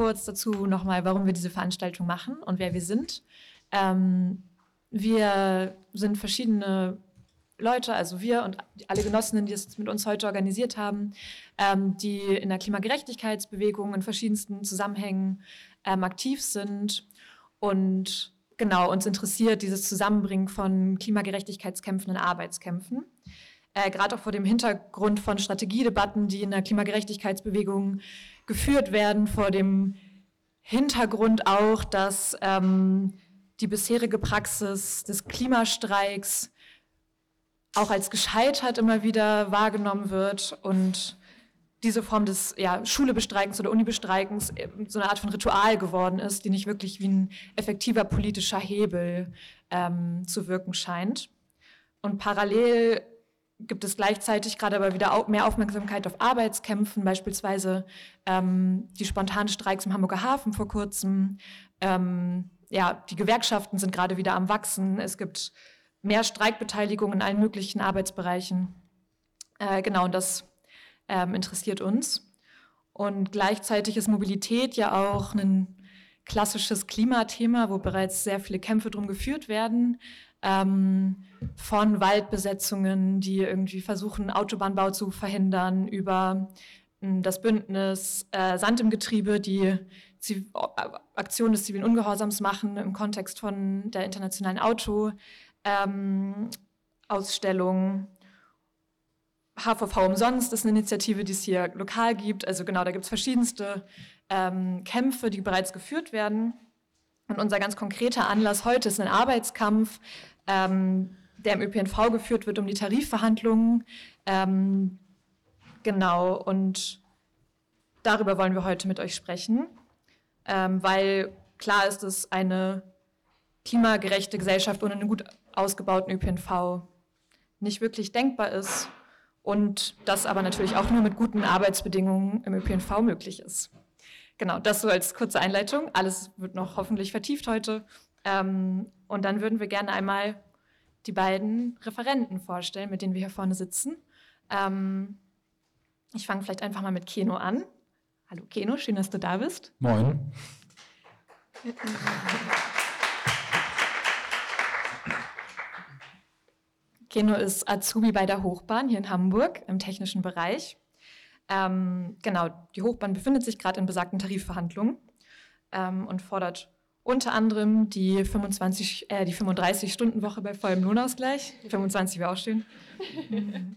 kurz dazu nochmal, warum wir diese Veranstaltung machen und wer wir sind. Ähm, wir sind verschiedene Leute, also wir und alle Genossinnen, die es mit uns heute organisiert haben, ähm, die in der Klimagerechtigkeitsbewegung in verschiedensten Zusammenhängen ähm, aktiv sind und genau uns interessiert dieses Zusammenbringen von Klimagerechtigkeitskämpfen und Arbeitskämpfen. Äh, Gerade auch vor dem Hintergrund von Strategiedebatten, die in der Klimagerechtigkeitsbewegung geführt werden, vor dem Hintergrund auch, dass ähm, die bisherige Praxis des Klimastreiks auch als gescheitert immer wieder wahrgenommen wird und diese Form des ja, Schulebestreikens oder Unibestreikens so eine Art von Ritual geworden ist, die nicht wirklich wie ein effektiver politischer Hebel ähm, zu wirken scheint. Und parallel gibt es gleichzeitig gerade aber wieder mehr Aufmerksamkeit auf Arbeitskämpfen, beispielsweise ähm, die spontanen Streiks im Hamburger Hafen vor kurzem. Ähm, ja, die Gewerkschaften sind gerade wieder am Wachsen. Es gibt mehr Streikbeteiligung in allen möglichen Arbeitsbereichen. Äh, genau, und das ähm, interessiert uns. Und gleichzeitig ist Mobilität ja auch ein klassisches Klimathema, wo bereits sehr viele Kämpfe drum geführt werden. Ähm, von Waldbesetzungen, die irgendwie versuchen, Autobahnbau zu verhindern, über hm, das Bündnis äh, Sand im Getriebe, die Aktion des zivilen Ungehorsams machen im Kontext von der internationalen Auto ähm. HVV umsonst ist eine Initiative, die es hier lokal gibt. Also genau, da gibt es verschiedenste ähm, Kämpfe, die bereits geführt werden. Und unser ganz konkreter Anlass heute ist ein Arbeitskampf, ähm, der im ÖPNV geführt wird um die Tarifverhandlungen. Ähm, genau, und darüber wollen wir heute mit euch sprechen, ähm, weil klar ist, dass eine klimagerechte Gesellschaft ohne einen gut ausgebauten ÖPNV nicht wirklich denkbar ist und das aber natürlich auch nur mit guten Arbeitsbedingungen im ÖPNV möglich ist. Genau, das so als kurze Einleitung. Alles wird noch hoffentlich vertieft heute. Ähm, und dann würden wir gerne einmal die beiden Referenten vorstellen, mit denen wir hier vorne sitzen. Ähm, ich fange vielleicht einfach mal mit Keno an. Hallo Keno, schön, dass du da bist. Moin. Keno ist Azubi bei der Hochbahn hier in Hamburg im technischen Bereich. Ähm, genau, die Hochbahn befindet sich gerade in besagten Tarifverhandlungen ähm, und fordert unter anderem die 25, äh, die 35-Stunden-Woche bei vollem Lohnausgleich. 25 wäre auch schön.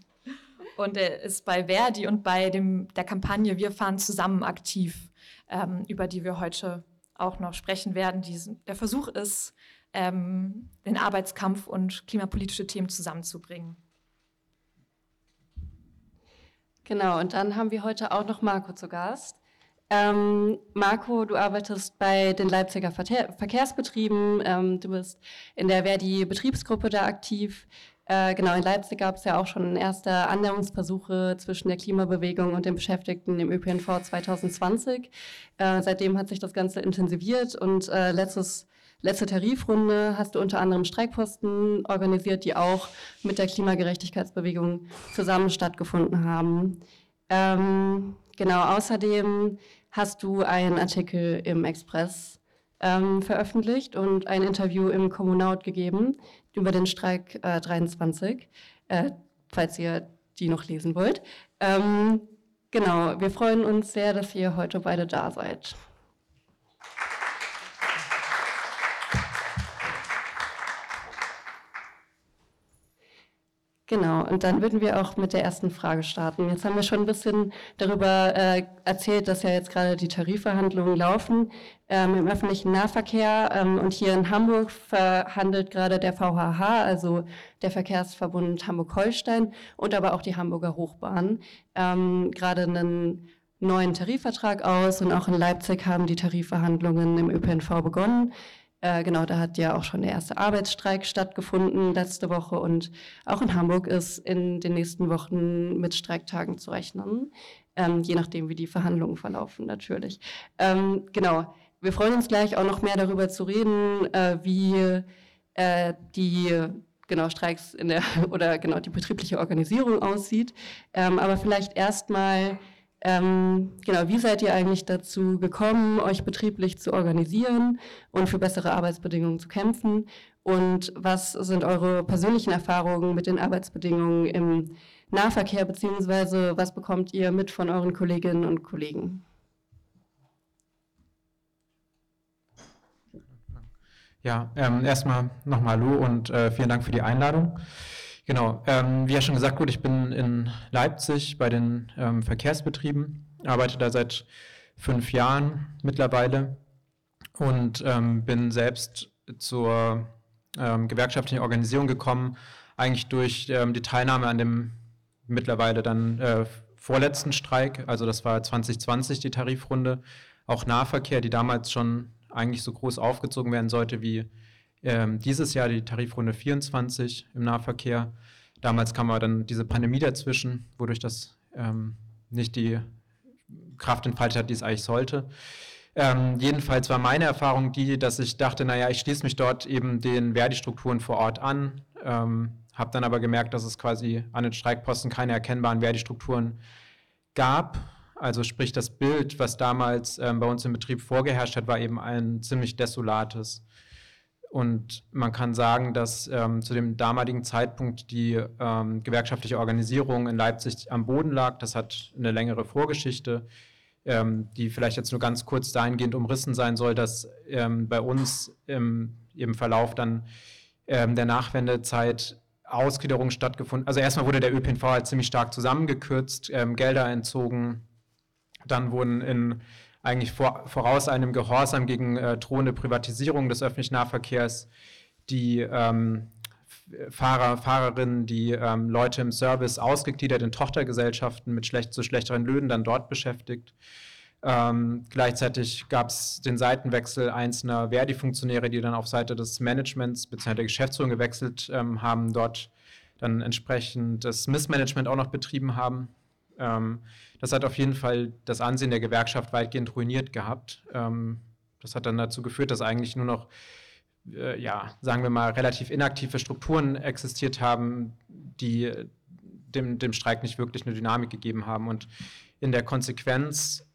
und er ist bei Verdi und bei dem, der Kampagne Wir fahren zusammen aktiv, ähm, über die wir heute auch noch sprechen werden. Die, der Versuch ist, ähm, den Arbeitskampf und klimapolitische Themen zusammenzubringen. Genau, und dann haben wir heute auch noch Marco zu Gast. Ähm, Marco, du arbeitest bei den Leipziger Verkehrsbetrieben. Ähm, du bist in der Verdi-Betriebsgruppe da aktiv. Äh, genau, in Leipzig gab es ja auch schon erste Annäherungsversuche zwischen der Klimabewegung und den Beschäftigten im ÖPNV 2020. Äh, seitdem hat sich das Ganze intensiviert und äh, letztes letzte Tarifrunde hast du unter anderem Streikposten organisiert, die auch mit der Klimagerechtigkeitsbewegung zusammen stattgefunden haben. Ähm, genau, außerdem hast du einen Artikel im Express ähm, veröffentlicht und ein Interview im Kommunaut gegeben über den Streik äh, 23, äh, falls ihr die noch lesen wollt. Ähm, genau, wir freuen uns sehr, dass ihr heute beide da seid. Genau, und dann würden wir auch mit der ersten Frage starten. Jetzt haben wir schon ein bisschen darüber äh, erzählt, dass ja jetzt gerade die Tarifverhandlungen laufen ähm, im öffentlichen Nahverkehr. Ähm, und hier in Hamburg verhandelt gerade der VHH, also der Verkehrsverbund Hamburg-Holstein und aber auch die Hamburger Hochbahn, ähm, gerade einen neuen Tarifvertrag aus. Und auch in Leipzig haben die Tarifverhandlungen im ÖPNV begonnen. Äh, genau, da hat ja auch schon der erste Arbeitsstreik stattgefunden letzte Woche und auch in Hamburg ist in den nächsten Wochen mit Streiktagen zu rechnen, ähm, je nachdem, wie die Verhandlungen verlaufen natürlich. Ähm, genau, wir freuen uns gleich auch noch mehr darüber zu reden, äh, wie äh, die genau Streiks in der oder genau die betriebliche Organisierung aussieht. Ähm, aber vielleicht erstmal Ähm, genau, wie seid ihr eigentlich dazu gekommen, euch betrieblich zu organisieren und für bessere Arbeitsbedingungen zu kämpfen? Und was sind eure persönlichen Erfahrungen mit den Arbeitsbedingungen im Nahverkehr, beziehungsweise was bekommt ihr mit von euren Kolleginnen und Kollegen? Ja, ähm, erstmal nochmal Hallo und äh, vielen Dank für die Einladung. Genau, ähm, wie ja schon gesagt wurde, ich bin in Leipzig bei den ähm, Verkehrsbetrieben, arbeite da seit fünf Jahren mittlerweile und ähm, bin selbst zur ähm, gewerkschaftlichen Organisation gekommen, eigentlich durch ähm, die Teilnahme an dem mittlerweile dann äh, vorletzten Streik, also das war 2020 die Tarifrunde, auch Nahverkehr, die damals schon eigentlich so groß aufgezogen werden sollte wie ähm, dieses Jahr die Tarifrunde 24 im Nahverkehr. Damals kam aber dann diese Pandemie dazwischen, wodurch das ähm, nicht die Kraft entfaltet hat, die es eigentlich sollte. Ähm, jedenfalls war meine Erfahrung die, dass ich dachte, naja, ich schließe mich dort eben den Verdi-Strukturen vor Ort an, ähm, habe dann aber gemerkt, dass es quasi an den Streikposten keine erkennbaren Verdi-Strukturen gab. Also sprich, das Bild, was damals ähm, bei uns im Betrieb vorgeherrscht hat, war eben ein ziemlich desolates. Und man kann sagen, dass ähm, zu dem damaligen Zeitpunkt die ähm, gewerkschaftliche Organisierung in Leipzig am Boden lag. Das hat eine längere Vorgeschichte, ähm, die vielleicht jetzt nur ganz kurz dahingehend umrissen sein soll, dass ähm, bei uns im, im Verlauf dann ähm, der Nachwendezeit Ausgliederung stattgefunden. Also erstmal wurde der ÖPNV halt ziemlich stark zusammengekürzt, ähm, Gelder entzogen. Dann wurden in eigentlich vor, voraus einem Gehorsam gegen äh, drohende Privatisierung des öffentlichen Nahverkehrs die ähm, Fahrer, Fahrerinnen, die ähm, Leute im Service ausgegliedert in Tochtergesellschaften mit schlecht, zu schlechteren Löhnen dann dort beschäftigt. Ähm, gleichzeitig gab es den Seitenwechsel einzelner Verdi-Funktionäre, die dann auf Seite des Managements bzw. der Geschäftsführung gewechselt ähm, haben, dort dann entsprechend das Missmanagement auch noch betrieben haben. Ähm, das hat auf jeden Fall das Ansehen der Gewerkschaft weitgehend ruiniert gehabt. Ähm, das hat dann dazu geführt, dass eigentlich nur noch, äh, ja, sagen wir mal, relativ inaktive Strukturen existiert haben, die dem, dem Streik nicht wirklich eine Dynamik gegeben haben. Und in der Konsequenz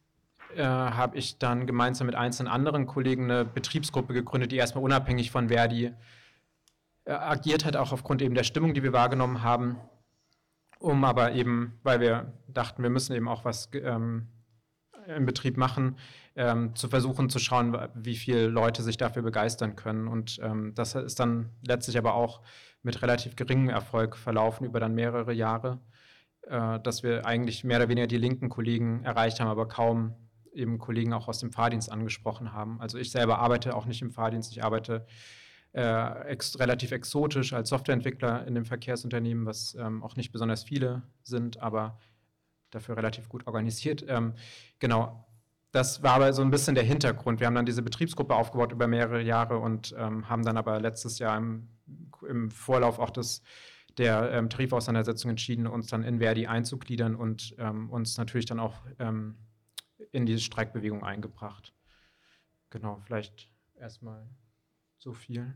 äh, habe ich dann gemeinsam mit einzelnen anderen Kollegen eine Betriebsgruppe gegründet, die erstmal unabhängig von Verdi äh, agiert hat, auch aufgrund eben der Stimmung, die wir wahrgenommen haben um aber eben, weil wir dachten, wir müssen eben auch was ähm, im Betrieb machen, ähm, zu versuchen zu schauen, wie viele Leute sich dafür begeistern können. Und ähm, das ist dann letztlich aber auch mit relativ geringem Erfolg verlaufen über dann mehrere Jahre, äh, dass wir eigentlich mehr oder weniger die linken Kollegen erreicht haben, aber kaum eben Kollegen auch aus dem Fahrdienst angesprochen haben. Also ich selber arbeite auch nicht im Fahrdienst, ich arbeite äh, ex relativ exotisch als Softwareentwickler in dem Verkehrsunternehmen, was ähm, auch nicht besonders viele sind, aber dafür relativ gut organisiert. Ähm, genau, das war aber so ein bisschen der Hintergrund. Wir haben dann diese Betriebsgruppe aufgebaut über mehrere Jahre und ähm, haben dann aber letztes Jahr im, im Vorlauf auch des, der ähm, Tarifauseinandersetzung entschieden, uns dann in Verdi einzugliedern und ähm, uns natürlich dann auch ähm, in diese Streikbewegung eingebracht. Genau, vielleicht erstmal so viel.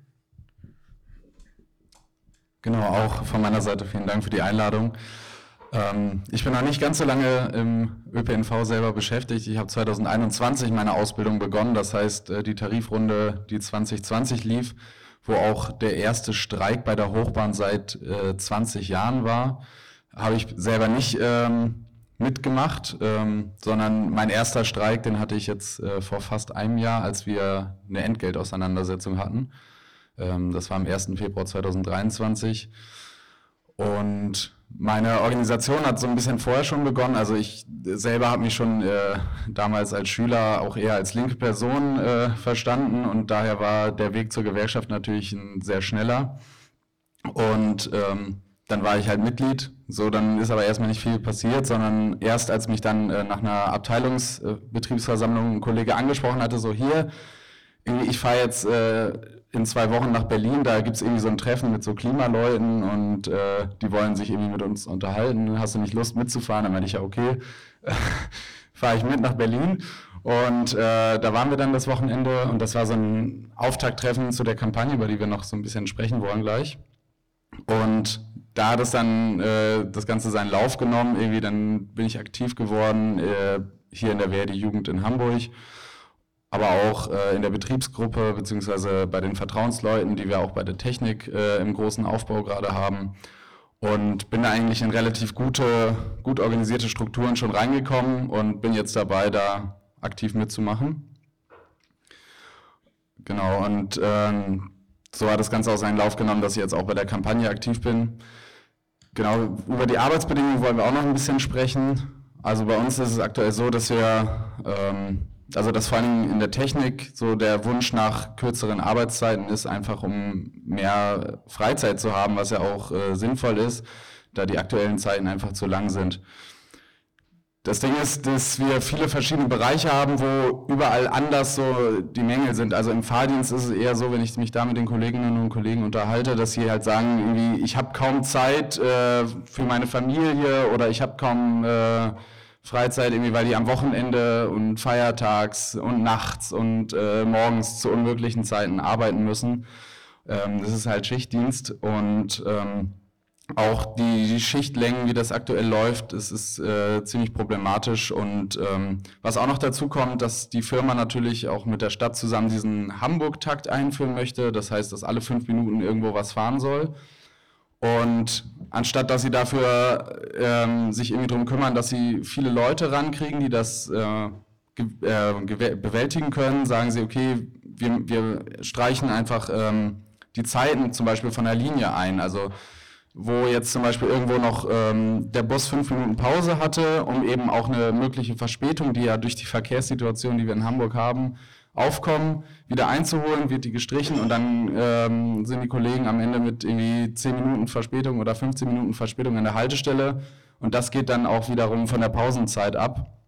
Genau, auch von meiner Seite vielen Dank für die Einladung. Ähm, ich bin noch nicht ganz so lange im ÖPNV selber beschäftigt. Ich habe 2021 meine Ausbildung begonnen, das heißt äh, die Tarifrunde, die 2020 lief, wo auch der erste Streik bei der Hochbahn seit äh, 20 Jahren war, habe ich selber nicht ähm, mitgemacht, ähm, sondern mein erster Streik, den hatte ich jetzt äh, vor fast einem Jahr, als wir eine Entgeltauseinandersetzung hatten. Ähm, das war am 1. Februar 2023. Und meine Organisation hat so ein bisschen vorher schon begonnen. Also ich selber habe mich schon äh, damals als Schüler auch eher als linke Person äh, verstanden und daher war der Weg zur Gewerkschaft natürlich ein sehr schneller. Und ähm, dann war ich halt Mitglied. So, dann ist aber erstmal nicht viel passiert, sondern erst als mich dann äh, nach einer Abteilungsbetriebsversammlung ein Kollege angesprochen hatte, so hier, ich fahre jetzt äh, in zwei Wochen nach Berlin, da gibt es irgendwie so ein Treffen mit so Klimaleuten und äh, die wollen sich irgendwie mit uns unterhalten. Hast du nicht Lust mitzufahren? Dann meinte ich ja, okay, fahre ich mit nach Berlin. Und äh, da waren wir dann das Wochenende und das war so ein Auftakttreffen zu der Kampagne, über die wir noch so ein bisschen sprechen wollen gleich. Und da hat es dann äh, das Ganze seinen Lauf genommen. Irgendwie dann bin ich aktiv geworden äh, hier in der Verdi Jugend in Hamburg, aber auch äh, in der Betriebsgruppe beziehungsweise bei den Vertrauensleuten, die wir auch bei der Technik äh, im großen Aufbau gerade haben. Und bin da eigentlich in relativ gute, gut organisierte Strukturen schon reingekommen und bin jetzt dabei, da aktiv mitzumachen. Genau, und ähm, so hat das Ganze auch seinen Lauf genommen, dass ich jetzt auch bei der Kampagne aktiv bin. Genau, über die Arbeitsbedingungen wollen wir auch noch ein bisschen sprechen. Also bei uns ist es aktuell so, dass wir, ähm, also dass vor allem in der Technik so der Wunsch nach kürzeren Arbeitszeiten ist, einfach um mehr Freizeit zu haben, was ja auch äh, sinnvoll ist, da die aktuellen Zeiten einfach zu lang sind. Das Ding ist, dass wir viele verschiedene Bereiche haben, wo überall anders so die Mängel sind. Also im Fahrdienst ist es eher so, wenn ich mich da mit den Kolleginnen und Kollegen unterhalte, dass sie halt sagen, irgendwie, ich habe kaum Zeit äh, für meine Familie oder ich habe kaum äh, Freizeit, irgendwie, weil die am Wochenende und feiertags und nachts und äh, morgens zu unmöglichen Zeiten arbeiten müssen. Ähm, das ist halt Schichtdienst und ähm, auch die, die, Schichtlängen, wie das aktuell läuft, es ist äh, ziemlich problematisch. Und ähm, was auch noch dazu kommt, dass die Firma natürlich auch mit der Stadt zusammen diesen Hamburg-Takt einführen möchte. Das heißt, dass alle fünf Minuten irgendwo was fahren soll. Und anstatt dass sie dafür ähm, sich irgendwie darum kümmern, dass sie viele Leute rankriegen, die das äh, äh, bewältigen können, sagen sie, okay, wir, wir streichen einfach ähm, die Zeiten zum Beispiel von der Linie ein. Also wo jetzt zum Beispiel irgendwo noch ähm, der Bus fünf Minuten Pause hatte, um eben auch eine mögliche Verspätung, die ja durch die Verkehrssituation, die wir in Hamburg haben, aufkommen, wieder einzuholen, wird die gestrichen und dann ähm, sind die Kollegen am Ende mit irgendwie zehn Minuten Verspätung oder 15 Minuten Verspätung an der Haltestelle und das geht dann auch wiederum von der Pausenzeit ab.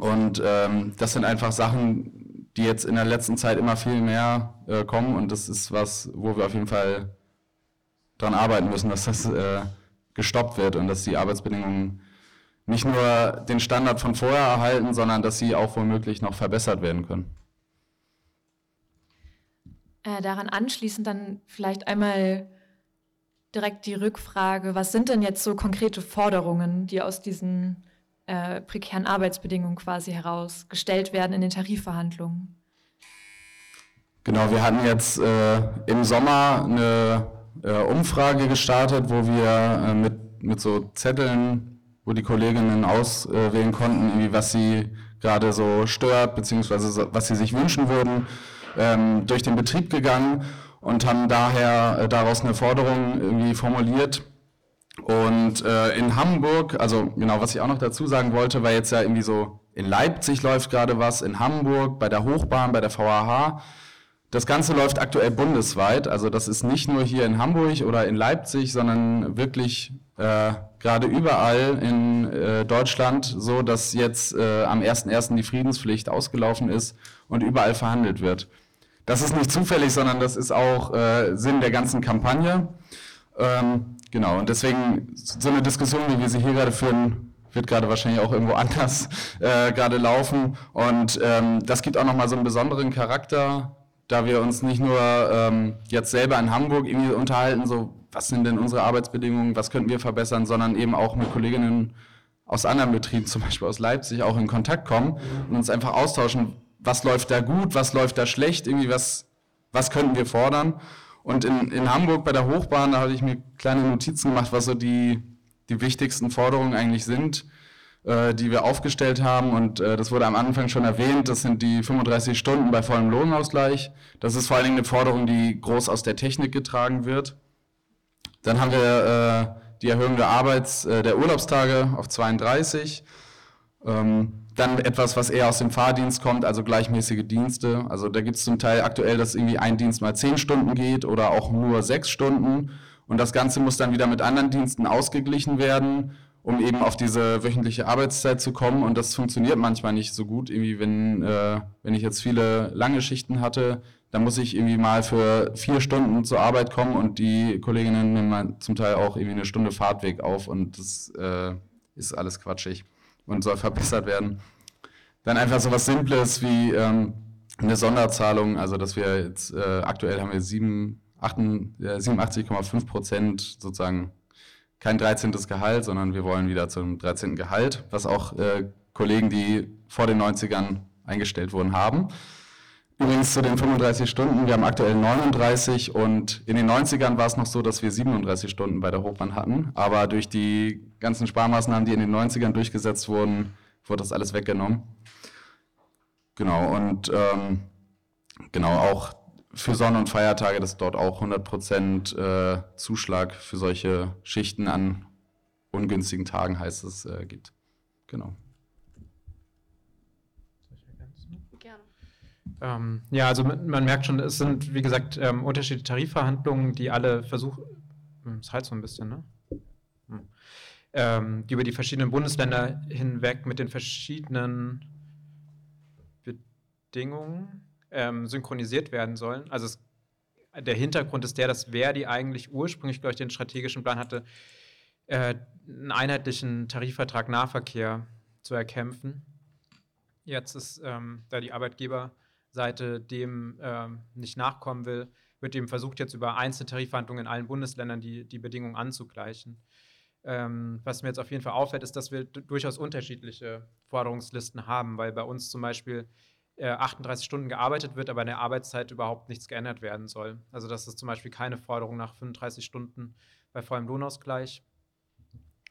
Und ähm, das sind einfach Sachen, die jetzt in der letzten Zeit immer viel mehr äh, kommen und das ist was, wo wir auf jeden Fall daran arbeiten müssen, dass das äh, gestoppt wird und dass die Arbeitsbedingungen nicht nur den Standard von vorher erhalten, sondern dass sie auch womöglich noch verbessert werden können. Äh, daran anschließend dann vielleicht einmal direkt die Rückfrage, was sind denn jetzt so konkrete Forderungen, die aus diesen äh, prekären Arbeitsbedingungen quasi herausgestellt werden in den Tarifverhandlungen? Genau, wir hatten jetzt äh, im Sommer eine äh, Umfrage gestartet, wo wir äh, mit, mit so Zetteln, wo die Kolleginnen auswählen konnten, was sie gerade so stört, beziehungsweise was sie sich wünschen würden, ähm, durch den Betrieb gegangen und haben daher äh, daraus eine Forderung irgendwie formuliert. Und äh, in Hamburg, also genau, was ich auch noch dazu sagen wollte, weil jetzt ja irgendwie so in Leipzig läuft gerade was, in Hamburg, bei der Hochbahn, bei der VAH. Das Ganze läuft aktuell bundesweit, also das ist nicht nur hier in Hamburg oder in Leipzig, sondern wirklich äh, gerade überall in äh, Deutschland so, dass jetzt äh, am 1.1. die Friedenspflicht ausgelaufen ist und überall verhandelt wird. Das ist nicht zufällig, sondern das ist auch äh, Sinn der ganzen Kampagne. Ähm, genau, und deswegen so eine Diskussion, wie wir sie hier gerade führen, wird gerade wahrscheinlich auch irgendwo anders äh, gerade laufen. Und ähm, das gibt auch nochmal so einen besonderen Charakter da wir uns nicht nur ähm, jetzt selber in Hamburg irgendwie unterhalten, so was sind denn unsere Arbeitsbedingungen, was könnten wir verbessern, sondern eben auch mit Kolleginnen aus anderen Betrieben, zum Beispiel aus Leipzig, auch in Kontakt kommen und uns einfach austauschen, was läuft da gut, was läuft da schlecht, irgendwie was, was könnten wir fordern. Und in, in Hamburg bei der Hochbahn, da hatte ich mir kleine Notizen gemacht, was so die, die wichtigsten Forderungen eigentlich sind die wir aufgestellt haben. Und äh, das wurde am Anfang schon erwähnt, das sind die 35 Stunden bei vollem Lohnausgleich. Das ist vor allen Dingen eine Forderung, die groß aus der Technik getragen wird. Dann haben wir äh, die Erhöhung der Arbeits-, äh, der Urlaubstage auf 32. Ähm, dann etwas, was eher aus dem Fahrdienst kommt, also gleichmäßige Dienste. Also da gibt es zum Teil aktuell, dass irgendwie ein Dienst mal zehn Stunden geht oder auch nur sechs Stunden. Und das Ganze muss dann wieder mit anderen Diensten ausgeglichen werden um eben auf diese wöchentliche Arbeitszeit zu kommen. Und das funktioniert manchmal nicht so gut. Irgendwie, wenn, äh, wenn ich jetzt viele lange Schichten hatte, dann muss ich irgendwie mal für vier Stunden zur Arbeit kommen und die Kolleginnen nehmen zum Teil auch irgendwie eine Stunde Fahrtweg auf und das äh, ist alles quatschig und soll verbessert werden. Dann einfach so was Simples wie ähm, eine Sonderzahlung, also dass wir jetzt äh, aktuell haben wir 87,5 Prozent sozusagen kein 13. Gehalt, sondern wir wollen wieder zum 13. Gehalt, was auch äh, Kollegen, die vor den 90ern eingestellt wurden, haben. Übrigens zu den 35 Stunden, wir haben aktuell 39 und in den 90ern war es noch so, dass wir 37 Stunden bei der Hochbahn hatten, aber durch die ganzen Sparmaßnahmen, die in den 90ern durchgesetzt wurden, wurde das alles weggenommen. Genau, und ähm, genau auch für Sonn- und Feiertage, dass dort auch 100% äh, Zuschlag für solche Schichten an ungünstigen Tagen heißt es äh, gibt. Genau. Ähm, ja, also man merkt schon, es sind, wie gesagt, ähm, unterschiedliche Tarifverhandlungen, die alle versuchen, hm, es halt so ein bisschen, ne? Hm. Ähm, die über die verschiedenen Bundesländer hinweg mit den verschiedenen Bedingungen ähm, synchronisiert werden sollen. Also es, der Hintergrund ist der, dass Verdi eigentlich ursprünglich, glaube ich, den strategischen Plan hatte, äh, einen einheitlichen Tarifvertrag Nahverkehr zu erkämpfen. Jetzt ist, ähm, da die Arbeitgeber Seite dem ähm, nicht nachkommen will, wird eben versucht, jetzt über einzelne Tarifverhandlungen in allen Bundesländern die, die Bedingungen anzugleichen. Ähm, was mir jetzt auf jeden Fall auffällt, ist, dass wir durchaus unterschiedliche Forderungslisten haben, weil bei uns zum Beispiel 38 Stunden gearbeitet wird, aber in der Arbeitszeit überhaupt nichts geändert werden soll. Also das ist zum Beispiel keine Forderung nach 35 Stunden bei vollem Lohnausgleich.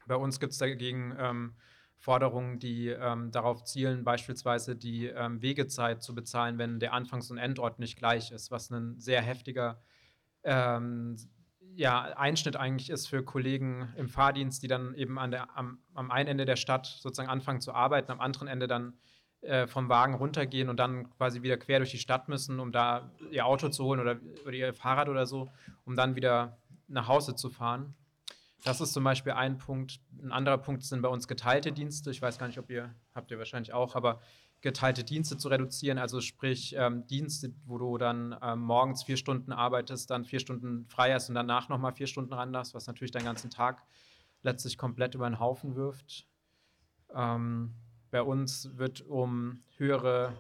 Bei uns gibt es dagegen ähm, Forderungen, die ähm, darauf zielen, beispielsweise die ähm, Wegezeit zu bezahlen, wenn der Anfangs- und Endort nicht gleich ist, was ein sehr heftiger ähm, ja, Einschnitt eigentlich ist für Kollegen im Fahrdienst, die dann eben an der, am, am einen Ende der Stadt sozusagen anfangen zu arbeiten, am anderen Ende dann äh, vom Wagen runtergehen und dann quasi wieder quer durch die Stadt müssen, um da ihr Auto zu holen oder, oder ihr Fahrrad oder so, um dann wieder nach Hause zu fahren. Das ist zum Beispiel ein Punkt. Ein anderer Punkt sind bei uns geteilte Dienste. Ich weiß gar nicht, ob ihr, habt ihr wahrscheinlich auch, aber geteilte Dienste zu reduzieren, also sprich ähm, Dienste, wo du dann ähm, morgens vier Stunden arbeitest, dann vier Stunden frei hast und danach nochmal vier Stunden ran darfst, was natürlich deinen ganzen Tag letztlich komplett über den Haufen wirft. Ähm, bei uns wird um höhere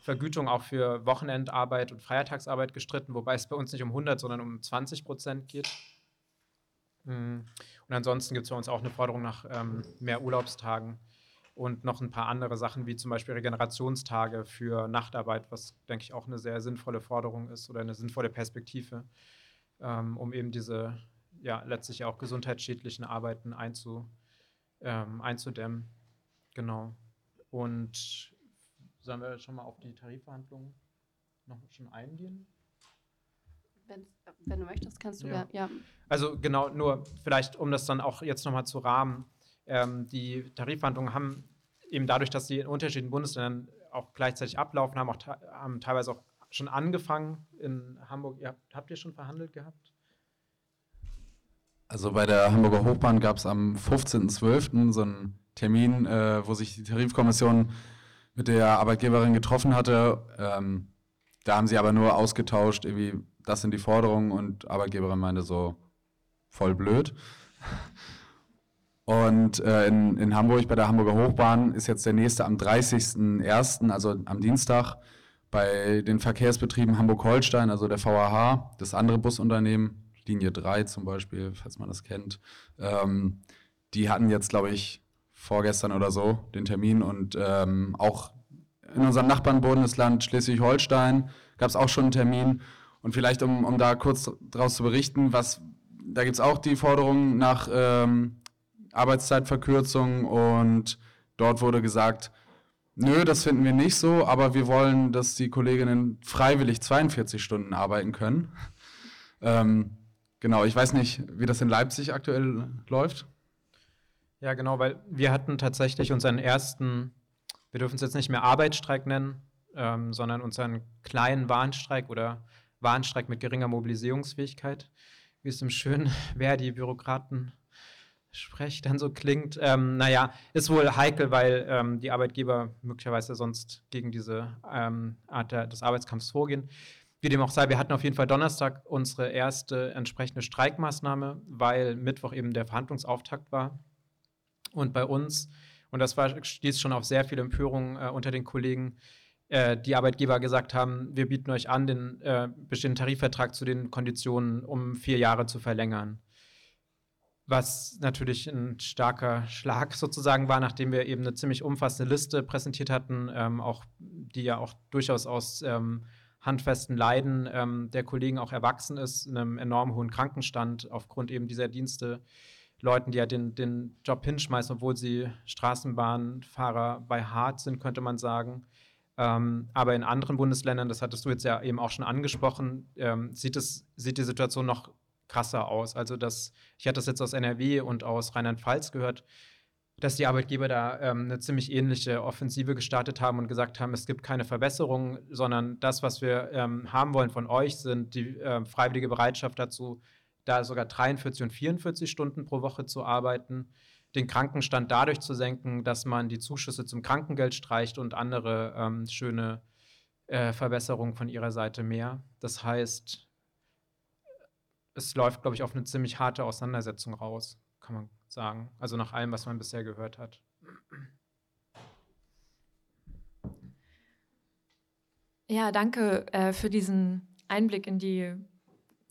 Vergütung auch für Wochenendarbeit und Feiertagsarbeit gestritten, wobei es bei uns nicht um 100, sondern um 20 Prozent geht. Mm. Und ansonsten gibt es bei uns auch eine Forderung nach ähm, mehr Urlaubstagen und noch ein paar andere Sachen, wie zum Beispiel Regenerationstage für Nachtarbeit, was, denke ich, auch eine sehr sinnvolle Forderung ist oder eine sinnvolle Perspektive, ähm, um eben diese ja, letztlich auch gesundheitsschädlichen Arbeiten einzu, ähm, einzudämmen. Genau. Und sollen wir schon mal auf die Tarifverhandlungen noch schon eingehen? wenn du möchtest, kannst du ja. ja. Also genau, nur vielleicht, um das dann auch jetzt nochmal zu rahmen. Ähm, die Tarifverhandlungen haben eben dadurch, dass sie in unterschiedlichen Bundesländern auch gleichzeitig ablaufen, haben auch haben teilweise auch schon angefangen in Hamburg. Ihr habt, habt ihr schon verhandelt gehabt? Also bei der Hamburger Hochbahn gab es am 15.12. so einen Termin, äh, wo sich die Tarifkommission mit der Arbeitgeberin getroffen hatte. Ähm, da haben sie aber nur ausgetauscht, irgendwie das sind die Forderungen und Arbeitgeberin meinte so, voll blöd. Und äh, in, in Hamburg bei der Hamburger Hochbahn ist jetzt der nächste am 30.01., also am Dienstag, bei den Verkehrsbetrieben Hamburg-Holstein, also der VAH, das andere Busunternehmen, Linie 3 zum Beispiel, falls man das kennt, ähm, die hatten jetzt, glaube ich, vorgestern oder so den Termin und ähm, auch in unserem Nachbarn-Bundesland Schleswig-Holstein gab es auch schon einen Termin und vielleicht, um, um da kurz daraus zu berichten, was, da gibt es auch die Forderung nach ähm, Arbeitszeitverkürzung und dort wurde gesagt, nö, das finden wir nicht so, aber wir wollen, dass die Kolleginnen freiwillig 42 Stunden arbeiten können. Ähm, genau, ich weiß nicht, wie das in Leipzig aktuell läuft. Ja, genau, weil wir hatten tatsächlich unseren ersten, wir dürfen es jetzt nicht mehr Arbeitsstreik nennen, ähm, sondern unseren kleinen Warnstreik oder Warnstreik mit geringer Mobilisierungsfähigkeit, wie es im schönen Verdi-Bürokraten Sprech dann so klingt. Ähm, naja, ist wohl heikel, weil ähm, die Arbeitgeber möglicherweise sonst gegen diese ähm, Art der, des Arbeitskampfs vorgehen. Wie dem auch sei, wir hatten auf jeden Fall Donnerstag unsere erste entsprechende Streikmaßnahme, weil Mittwoch eben der Verhandlungsauftakt war. Und bei uns, und das war, stieß schon auf sehr viel Empörung äh, unter den Kollegen, äh, die Arbeitgeber gesagt haben, wir bieten euch an, den äh, bestehenden Tarifvertrag zu den Konditionen um vier Jahre zu verlängern. was natürlich ein starker Schlag sozusagen war, nachdem wir eben eine ziemlich umfassende Liste präsentiert hatten, ähm, auch die ja auch durchaus aus ähm, handfesten Leiden ähm, der Kollegen auch erwachsen ist, in einem enorm hohen Krankenstand aufgrund eben dieser Dienste, Leuten, die ja den, den Job hinschmeißen, obwohl sie Straßenbahnfahrer bei hart sind, könnte man sagen. Ähm, aber in anderen Bundesländern, das hattest du jetzt ja eben auch schon angesprochen, ähm, sieht, es, sieht die Situation noch krasser aus. Also das, ich hatte das jetzt aus NRW und aus Rheinland-Pfalz gehört, dass die Arbeitgeber da ähm, eine ziemlich ähnliche Offensive gestartet haben und gesagt haben, es gibt keine Verbesserungen, sondern das, was wir ähm, haben wollen von euch, sind die äh, freiwillige Bereitschaft dazu, da sogar 43 und 44 Stunden pro Woche zu arbeiten, den Krankenstand dadurch zu senken, dass man die Zuschüsse zum Krankengeld streicht und andere ähm, schöne äh, Verbesserungen von ihrer Seite mehr. Das heißt, es läuft, glaube ich, auf eine ziemlich harte Auseinandersetzung raus, kann man sagen. Also nach allem, was man bisher gehört hat. Ja, danke äh, für diesen Einblick in die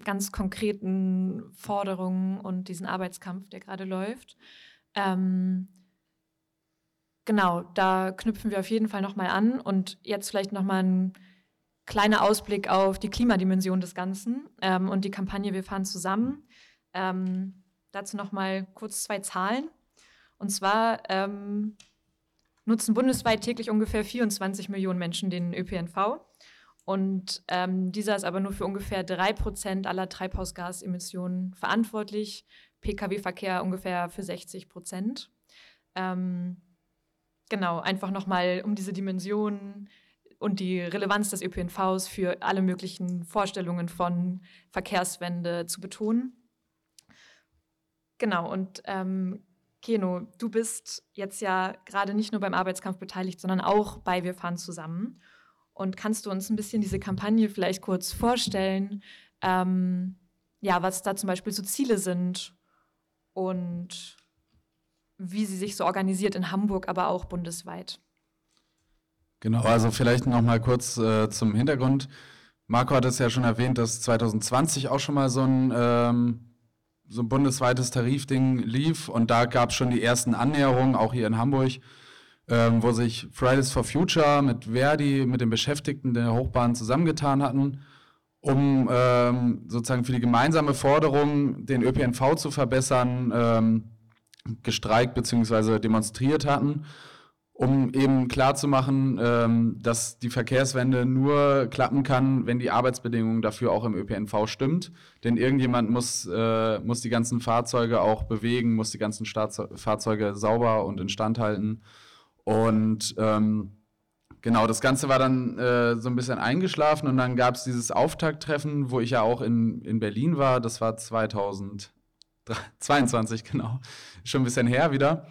ganz konkreten Forderungen und diesen Arbeitskampf, der gerade läuft. Ähm, genau, da knüpfen wir auf jeden Fall nochmal an und jetzt vielleicht nochmal ein kleiner Ausblick auf die Klimadimension des Ganzen ähm, und die Kampagne Wir fahren zusammen. Ähm, dazu nochmal kurz zwei Zahlen. Und zwar ähm, nutzen bundesweit täglich ungefähr 24 Millionen Menschen den ÖPNV. Und ähm, dieser ist aber nur für ungefähr drei Prozent aller Treibhausgasemissionen verantwortlich. Pkw-Verkehr ungefähr für 60 Prozent. Ähm, genau, einfach nochmal um diese Dimension und die Relevanz des ÖPNVs für alle möglichen Vorstellungen von Verkehrswende zu betonen. Genau, und ähm, Keno, du bist jetzt ja gerade nicht nur beim Arbeitskampf beteiligt, sondern auch bei Wir fahren zusammen. Und kannst du uns ein bisschen diese Kampagne vielleicht kurz vorstellen? Ähm, ja, was da zum Beispiel so Ziele sind und wie sie sich so organisiert in Hamburg, aber auch bundesweit. Genau, also vielleicht noch mal kurz äh, zum Hintergrund. Marco hat es ja schon erwähnt, dass 2020 auch schon mal so ein, ähm, so ein bundesweites Tarifding lief und da gab es schon die ersten Annäherungen, auch hier in Hamburg, ähm, wo sich Fridays for Future mit Verdi, mit den Beschäftigten der Hochbahn zusammengetan hatten, um ähm, sozusagen für die gemeinsame Forderung, den ÖPNV zu verbessern, ähm, gestreikt bzw. demonstriert hatten um eben klarzumachen, ähm, dass die Verkehrswende nur klappen kann, wenn die Arbeitsbedingungen dafür auch im ÖPNV stimmt. Denn irgendjemand muss, äh, muss die ganzen Fahrzeuge auch bewegen, muss die ganzen Staats Fahrzeuge sauber und instand halten. Und ähm, genau, das Ganze war dann äh, so ein bisschen eingeschlafen und dann gab es dieses Auftakttreffen, wo ich ja auch in, in Berlin war. Das war 2022, genau. Schon ein bisschen her wieder.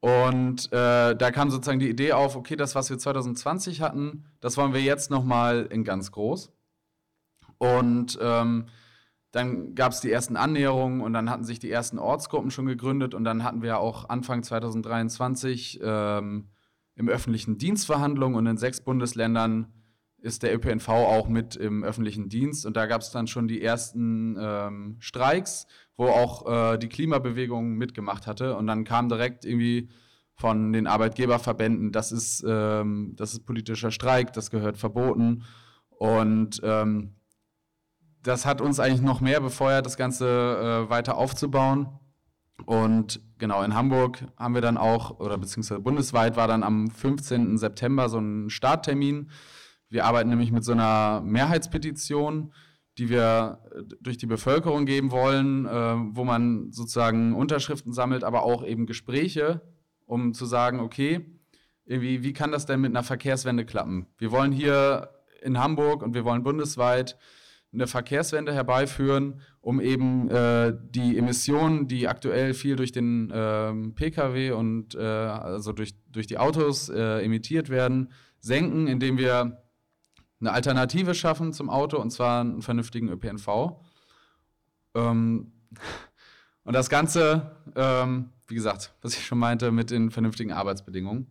Und äh, da kam sozusagen die Idee auf, okay, das, was wir 2020 hatten, das wollen wir jetzt nochmal in ganz groß. Und ähm, dann gab es die ersten Annäherungen und dann hatten sich die ersten Ortsgruppen schon gegründet und dann hatten wir auch Anfang 2023 ähm, im öffentlichen Dienst Verhandlungen und in sechs Bundesländern ist der ÖPNV auch mit im öffentlichen Dienst und da gab es dann schon die ersten ähm, Streiks wo auch äh, die Klimabewegung mitgemacht hatte. Und dann kam direkt irgendwie von den Arbeitgeberverbänden, das ist, ähm, das ist politischer Streik, das gehört verboten. Und ähm, das hat uns eigentlich noch mehr befeuert, das Ganze äh, weiter aufzubauen. Und genau, in Hamburg haben wir dann auch, oder beziehungsweise bundesweit war dann am 15. September so ein Starttermin. Wir arbeiten nämlich mit so einer Mehrheitspetition die wir äh, durch die Bevölkerung geben wollen, äh, wo man sozusagen Unterschriften sammelt, aber auch eben Gespräche, um zu sagen, okay, irgendwie, wie kann das denn mit einer Verkehrswende klappen? Wir wollen hier in Hamburg und wir wollen bundesweit eine Verkehrswende herbeiführen, um eben äh, die Emissionen, die aktuell viel durch den äh, Pkw und äh, also durch, durch die Autos äh, emittiert werden, senken, indem wir eine Alternative schaffen zum Auto und zwar einen vernünftigen ÖPNV. Ähm, und das Ganze, ähm, wie gesagt, was ich schon meinte, mit den vernünftigen Arbeitsbedingungen.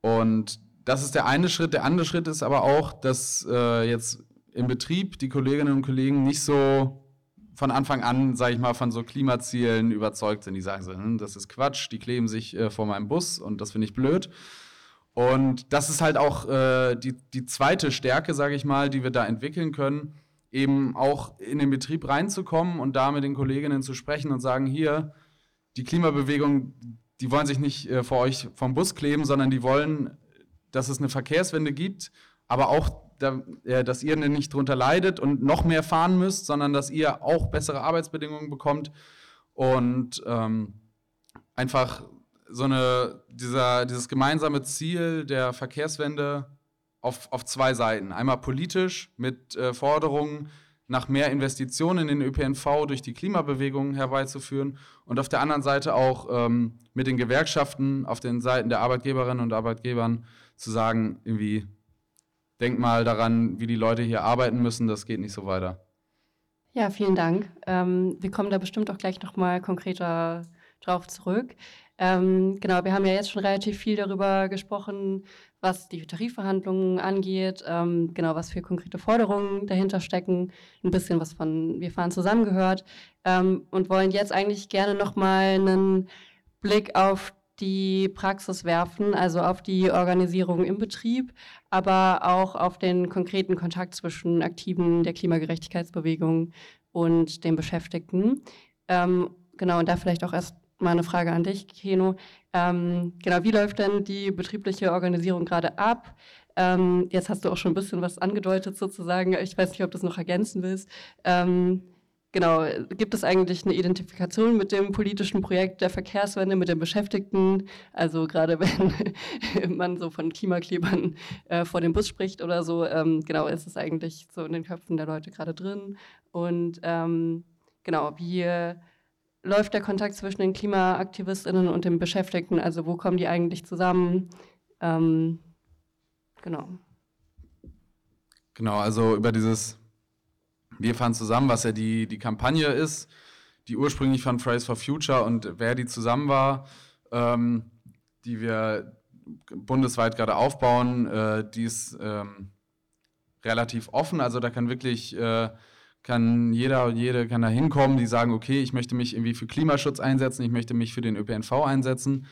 Und das ist der eine Schritt. Der andere Schritt ist aber auch, dass äh, jetzt im Betrieb die Kolleginnen und Kollegen nicht so von Anfang an, sage ich mal, von so Klimazielen überzeugt sind. Die sagen so, hm, das ist Quatsch, die kleben sich äh, vor meinem Bus und das finde ich blöd. Und das ist halt auch äh, die, die zweite Stärke, sage ich mal, die wir da entwickeln können, eben auch in den Betrieb reinzukommen und da mit den Kolleginnen zu sprechen und sagen, hier, die Klimabewegung, die wollen sich nicht äh, vor euch vom Bus kleben, sondern die wollen, dass es eine Verkehrswende gibt, aber auch, da, äh, dass ihr nicht drunter leidet und noch mehr fahren müsst, sondern dass ihr auch bessere Arbeitsbedingungen bekommt und ähm, einfach so eine, dieser, dieses gemeinsame Ziel der Verkehrswende auf, auf zwei Seiten. Einmal politisch mit äh, Forderungen nach mehr Investitionen in den ÖPNV durch die Klimabewegung herbeizuführen und auf der anderen Seite auch ähm, mit den Gewerkschaften auf den Seiten der Arbeitgeberinnen und Arbeitgebern zu sagen, irgendwie, denk mal daran, wie die Leute hier arbeiten müssen, das geht nicht so weiter. Ja, vielen Dank. Ähm, wir kommen da bestimmt auch gleich nochmal konkreter drauf zurück. Ähm, genau, wir haben ja jetzt schon relativ viel darüber gesprochen, was die Tarifverhandlungen angeht, ähm, genau, was für konkrete Forderungen dahinter stecken, ein bisschen was von Wir fahren zusammengehört ähm, und wollen jetzt eigentlich gerne nochmal einen Blick auf die Praxis werfen, also auf die Organisierung im Betrieb, aber auch auf den konkreten Kontakt zwischen Aktiven der Klimagerechtigkeitsbewegung und den Beschäftigten. Ähm, genau, und da vielleicht auch erst mal eine Frage an dich, Keno. Ähm, genau, wie läuft denn die betriebliche Organisierung gerade ab? Ähm, jetzt hast du auch schon ein bisschen was angedeutet sozusagen. Ich weiß nicht, ob du das noch ergänzen willst. Ähm, genau, gibt es eigentlich eine Identifikation mit dem politischen Projekt der Verkehrswende, mit den Beschäftigten? Also gerade wenn man so von Klimaklebern äh, vor dem Bus spricht oder so, ähm, genau, ist es eigentlich so in den Köpfen der Leute gerade drin. Und ähm, genau, wie läuft der Kontakt zwischen den KlimaaktivistInnen und den Beschäftigten? Also wo kommen die eigentlich zusammen? Ähm, genau. Genau, also über dieses Wir fahren zusammen, was ja die, die Kampagne ist, die ursprünglich von Fridays for Future und wer die zusammen war, ähm, die wir bundesweit gerade aufbauen, äh, die ist ähm, relativ offen. Also da kann wirklich äh, kann jeder und jede kann da hinkommen, die sagen, okay, ich möchte mich irgendwie für Klimaschutz einsetzen, ich möchte mich für den ÖPNV einsetzen.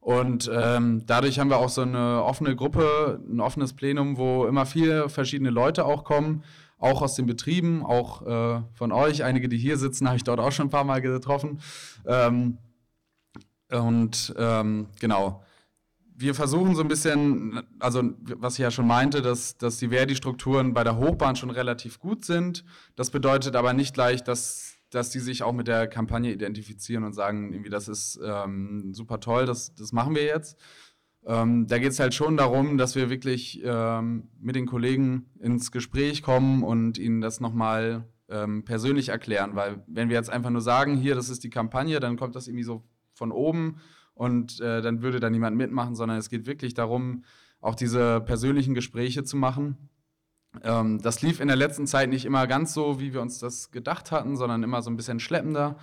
Und ähm, dadurch haben wir auch so eine offene Gruppe, ein offenes Plenum, wo immer viele verschiedene Leute auch kommen, auch aus den Betrieben, auch äh, von euch. Einige, die hier sitzen, habe ich dort auch schon ein paar Mal getroffen. Ähm, und ähm, genau, wir versuchen so ein bisschen, also was ich ja schon meinte, dass, dass die Verdi-Strukturen bei der Hochbahn schon relativ gut sind. Das bedeutet aber nicht gleich, dass, dass die sich auch mit der Kampagne identifizieren und sagen, irgendwie, das ist ähm, super toll, das, das machen wir jetzt. Ähm, da geht es halt schon darum, dass wir wirklich ähm, mit den Kollegen ins Gespräch kommen und ihnen das nochmal ähm, persönlich erklären, weil wenn wir jetzt einfach nur sagen, hier, das ist die Kampagne, dann kommt das irgendwie so von oben und äh, dann würde da niemand mitmachen, sondern es geht wirklich darum, auch diese persönlichen Gespräche zu machen. Ähm, das lief in der letzten Zeit nicht immer ganz so, wie wir uns das gedacht hatten, sondern immer so ein bisschen schleppender.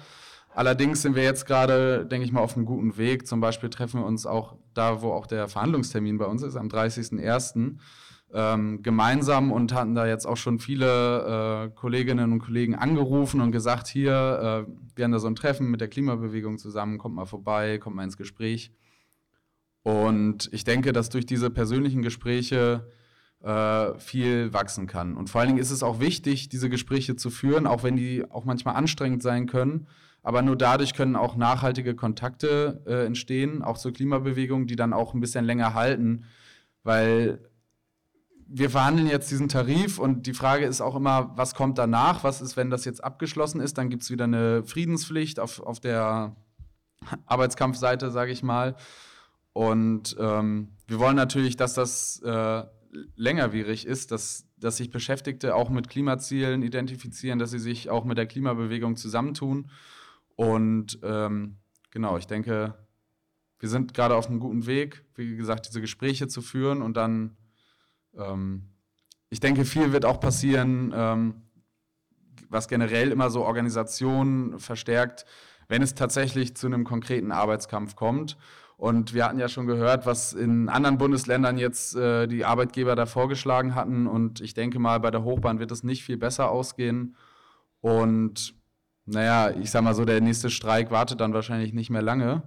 Allerdings sind wir jetzt gerade, denke ich mal, auf einem guten Weg. Zum Beispiel treffen wir uns auch da, wo auch der Verhandlungstermin bei uns ist, am 30.01 ähm, gemeinsam und hatten da jetzt auch schon viele äh, Kolleginnen und Kollegen angerufen und gesagt, hier, äh, wir haben da so ein Treffen mit der Klimabewegung zusammen, kommt mal vorbei, kommt mal ins Gespräch. Und ich denke, dass durch diese persönlichen Gespräche äh, viel wachsen kann. Und vor allen Dingen ist es auch wichtig, diese Gespräche zu führen, auch wenn die auch manchmal anstrengend sein können. Aber nur dadurch können auch nachhaltige Kontakte äh, entstehen, auch zur Klimabewegung, die dann auch ein bisschen länger halten. Weil wir verhandeln jetzt diesen Tarif und die Frage ist auch immer, was kommt danach? Was ist, wenn das jetzt abgeschlossen ist? Dann gibt es wieder eine Friedenspflicht auf, auf der Arbeitskampfseite, sage ich mal. Und ähm, wir wollen natürlich, dass das äh, längerwierig ist, dass, dass sich Beschäftigte auch mit Klimazielen identifizieren, dass sie sich auch mit der Klimabewegung zusammentun. Und ähm, genau, ich denke, wir sind gerade auf einem guten Weg, wie gesagt, diese Gespräche zu führen und dann ähm, ich denke, viel wird auch passieren, ähm, was generell immer so Organisationen verstärkt, wenn es tatsächlich zu einem konkreten Arbeitskampf kommt. Und wir hatten ja schon gehört, was in anderen Bundesländern jetzt äh, die Arbeitgeber da vorgeschlagen hatten. Und ich denke mal, bei der Hochbahn wird es nicht viel besser ausgehen. Und naja, ich sag mal so, der nächste Streik wartet dann wahrscheinlich nicht mehr lange.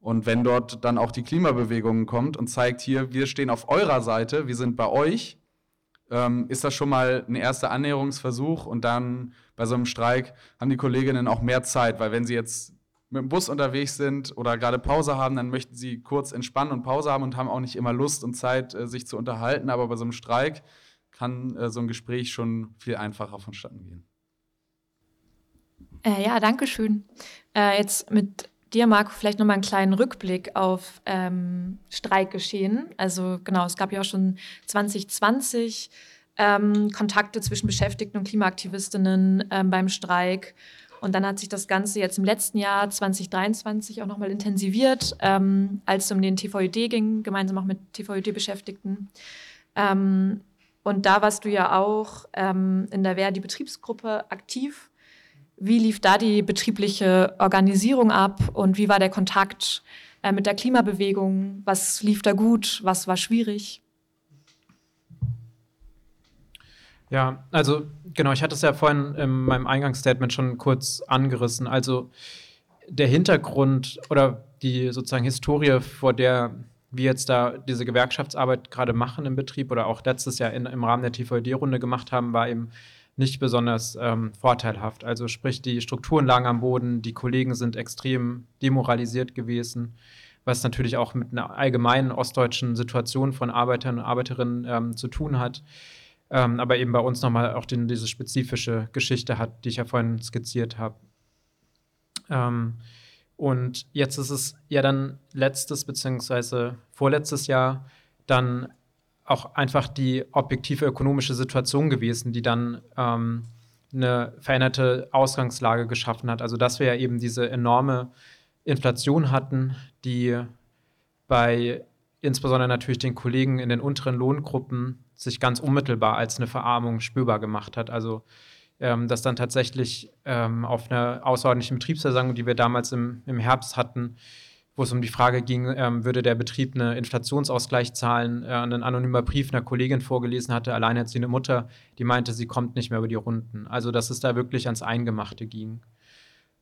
Und wenn dort dann auch die Klimabewegung kommt und zeigt hier, wir stehen auf eurer Seite, wir sind bei euch, ähm, ist das schon mal ein erster Annäherungsversuch. Und dann bei so einem Streik haben die Kolleginnen auch mehr Zeit, weil wenn sie jetzt mit dem Bus unterwegs sind oder gerade Pause haben, dann möchten sie kurz entspannen und Pause haben und haben auch nicht immer Lust und Zeit, äh, sich zu unterhalten. Aber bei so einem Streik kann äh, so ein Gespräch schon viel einfacher vonstatten gehen. Äh, ja, danke schön. Äh, jetzt mit dir, Marco, vielleicht nochmal einen kleinen Rückblick auf ähm, Streikgeschehen. Also genau, es gab ja auch schon 2020 ähm, Kontakte zwischen Beschäftigten und Klimaaktivistinnen ähm, beim Streik. Und dann hat sich das Ganze jetzt im letzten Jahr 2023 auch nochmal intensiviert, ähm, als es um den TVÖD ging, gemeinsam auch mit TVÖD-Beschäftigten. Ähm, und da warst du ja auch ähm, in der Verdi-Betriebsgruppe aktiv. Wie lief da die betriebliche Organisierung ab und wie war der Kontakt äh, mit der Klimabewegung? Was lief da gut? Was war schwierig? Ja, also genau, ich hatte es ja vorhin in meinem Eingangsstatement schon kurz angerissen. Also der Hintergrund oder die sozusagen Historie, vor der wir jetzt da diese Gewerkschaftsarbeit gerade machen im Betrieb oder auch letztes Jahr in, im Rahmen der TVD-Runde gemacht haben, war eben nicht besonders ähm, vorteilhaft. Also sprich, die Strukturen lagen am Boden, die Kollegen sind extrem demoralisiert gewesen, was natürlich auch mit einer allgemeinen ostdeutschen Situation von Arbeitern und Arbeiterinnen ähm, zu tun hat. Ähm, aber eben bei uns nochmal auch den, diese spezifische Geschichte hat, die ich ja vorhin skizziert habe. Ähm, und jetzt ist es ja dann letztes beziehungsweise vorletztes Jahr dann auch einfach die objektive ökonomische Situation gewesen, die dann ähm, eine veränderte Ausgangslage geschaffen hat. Also dass wir ja eben diese enorme Inflation hatten, die bei insbesondere natürlich den Kollegen in den unteren Lohngruppen sich ganz unmittelbar als eine Verarmung spürbar gemacht hat. Also ähm, dass dann tatsächlich ähm, auf einer außerordentlichen Betriebsversammlung, die wir damals im, im Herbst hatten, wo es um die Frage ging, ähm, würde der Betrieb einen Inflationsausgleich zahlen, äh, ein anonymer Brief einer Kollegin vorgelesen hatte, alleinerziehende Mutter, die meinte, sie kommt nicht mehr über die Runden. Also, dass es da wirklich ans Eingemachte ging.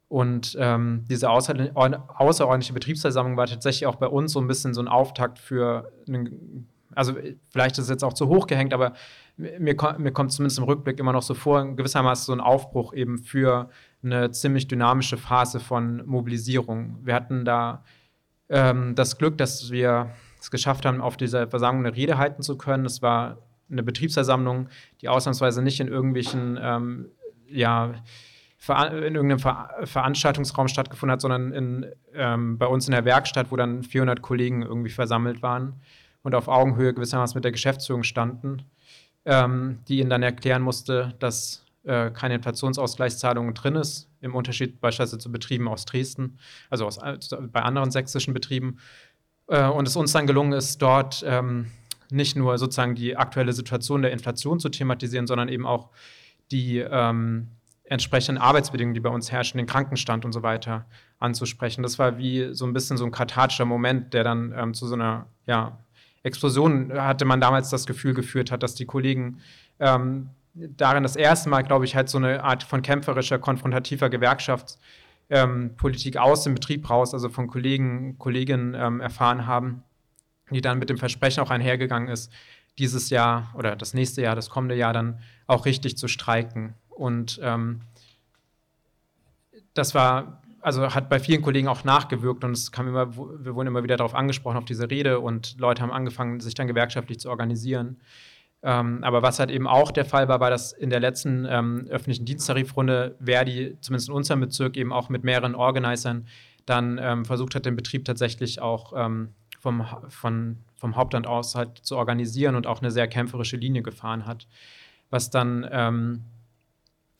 Und ähm, diese außer außerordentliche Betriebsversammlung war tatsächlich auch bei uns so ein bisschen so ein Auftakt für, einen, also vielleicht ist es jetzt auch zu hoch gehängt, aber mir, mir kommt zumindest im Rückblick immer noch so vor, gewissermaßen so ein Aufbruch eben für eine ziemlich dynamische Phase von Mobilisierung. Wir hatten da ähm, das Glück, dass wir es geschafft haben, auf dieser Versammlung eine Rede halten zu können. Es war eine Betriebsversammlung, die ausnahmsweise nicht in irgendwelchen, ähm, ja, in irgendeinem Ver Veranstaltungsraum stattgefunden hat, sondern in, ähm, bei uns in der Werkstatt, wo dann 400 Kollegen irgendwie versammelt waren und auf Augenhöhe gewissermaßen mit der Geschäftsführung standen, ähm, die ihnen dann erklären musste, dass äh, keine Inflationsausgleichszahlungen drin ist, im Unterschied beispielsweise zu Betrieben aus Dresden, also aus, bei anderen sächsischen Betrieben. Äh, und es uns dann gelungen ist, dort ähm, nicht nur sozusagen die aktuelle Situation der Inflation zu thematisieren, sondern eben auch die ähm, entsprechenden Arbeitsbedingungen, die bei uns herrschen, den Krankenstand und so weiter anzusprechen. Das war wie so ein bisschen so ein kathartischer Moment, der dann ähm, zu so einer ja, Explosion, hatte man damals das Gefühl geführt hat, dass die Kollegen ähm, darin das erste Mal, glaube ich, halt so eine Art von kämpferischer, konfrontativer Gewerkschaftspolitik ähm, aus dem Betrieb raus, also von Kollegen, Kolleginnen ähm, erfahren haben, die dann mit dem Versprechen auch einhergegangen ist, dieses Jahr oder das nächste Jahr, das kommende Jahr dann auch richtig zu streiken. Und ähm, das war, also hat bei vielen Kollegen auch nachgewirkt und es kam immer, wir wurden immer wieder darauf angesprochen, auf diese Rede und Leute haben angefangen, sich dann gewerkschaftlich zu organisieren. Ähm, aber was halt eben auch der Fall war, war, dass in der letzten ähm, öffentlichen Diensttarifrunde Verdi, zumindest in unserem Bezirk, eben auch mit mehreren Organisern dann ähm, versucht hat, den Betrieb tatsächlich auch ähm, vom, von, vom Hauptland aus halt zu organisieren und auch eine sehr kämpferische Linie gefahren hat. Was dann ähm,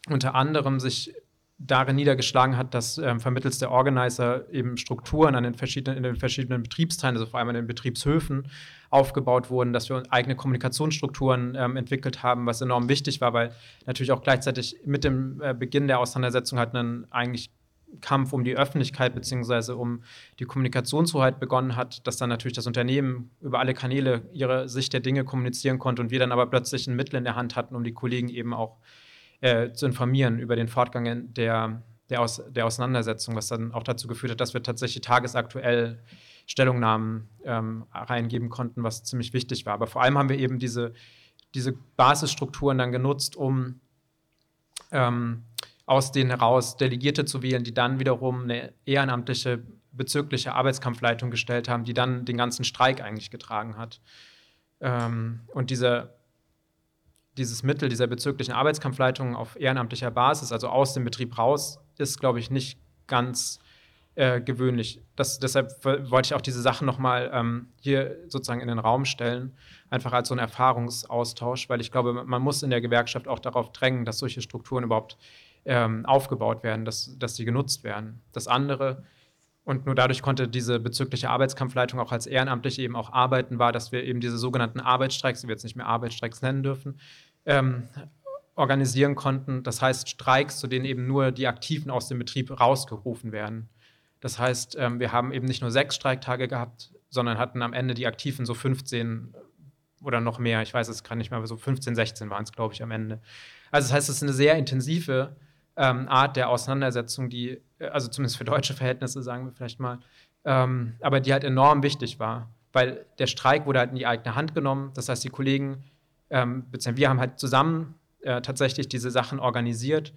unter anderem sich darin niedergeschlagen hat, dass ähm, vermittels der Organizer eben Strukturen an den verschiedenen, in den verschiedenen Betriebsteilen, also vor allem an den Betriebshöfen, aufgebaut wurden, dass wir eigene Kommunikationsstrukturen ähm, entwickelt haben, was enorm wichtig war, weil natürlich auch gleichzeitig mit dem äh, Beginn der Auseinandersetzung halt einen eigentlich Kampf um die Öffentlichkeit bzw. um die Kommunikationshoheit begonnen hat, dass dann natürlich das Unternehmen über alle Kanäle ihre Sicht der Dinge kommunizieren konnte und wir dann aber plötzlich ein Mittel in der Hand hatten, um die Kollegen eben auch äh, zu informieren über den Fortgang der der, Aus, der Auseinandersetzung, was dann auch dazu geführt hat, dass wir tatsächlich tagesaktuell Stellungnahmen ähm, reingeben konnten, was ziemlich wichtig war. Aber vor allem haben wir eben diese, diese Basisstrukturen dann genutzt, um ähm, aus denen heraus Delegierte zu wählen, die dann wiederum eine ehrenamtliche bezirkliche Arbeitskampfleitung gestellt haben, die dann den ganzen Streik eigentlich getragen hat. Ähm, und diese, dieses Mittel dieser bezirklichen Arbeitskampfleitung auf ehrenamtlicher Basis, also aus dem Betrieb raus, ist, glaube ich, nicht ganz äh, gewöhnlich. Das, deshalb wollte ich auch diese Sachen nochmal ähm, hier sozusagen in den Raum stellen, einfach als so ein Erfahrungsaustausch, weil ich glaube, man muss in der Gewerkschaft auch darauf drängen, dass solche Strukturen überhaupt ähm, aufgebaut werden, dass, dass sie genutzt werden. Das andere, und nur dadurch konnte diese bezügliche Arbeitskampfleitung auch als ehrenamtlich eben auch arbeiten, war, dass wir eben diese sogenannten Arbeitsstreiks, die wir jetzt nicht mehr Arbeitsstreiks nennen dürfen, ähm, organisieren konnten. Das heißt Streiks, zu denen eben nur die Aktiven aus dem Betrieb rausgerufen werden. Das heißt, ähm, wir haben eben nicht nur sechs Streiktage gehabt, sondern hatten am Ende die Aktiven so 15 oder noch mehr, ich weiß es gerade nicht mehr, aber so 15, 16 waren es, glaube ich, am Ende. Also das heißt, es ist eine sehr intensive ähm, Art der Auseinandersetzung, die, äh, also zumindest für deutsche Verhältnisse, sagen wir vielleicht mal, ähm, aber die halt enorm wichtig war, weil der Streik wurde halt in die eigene Hand genommen. Das heißt, die Kollegen, ähm, wir haben halt zusammen äh, tatsächlich diese Sachen organisiert.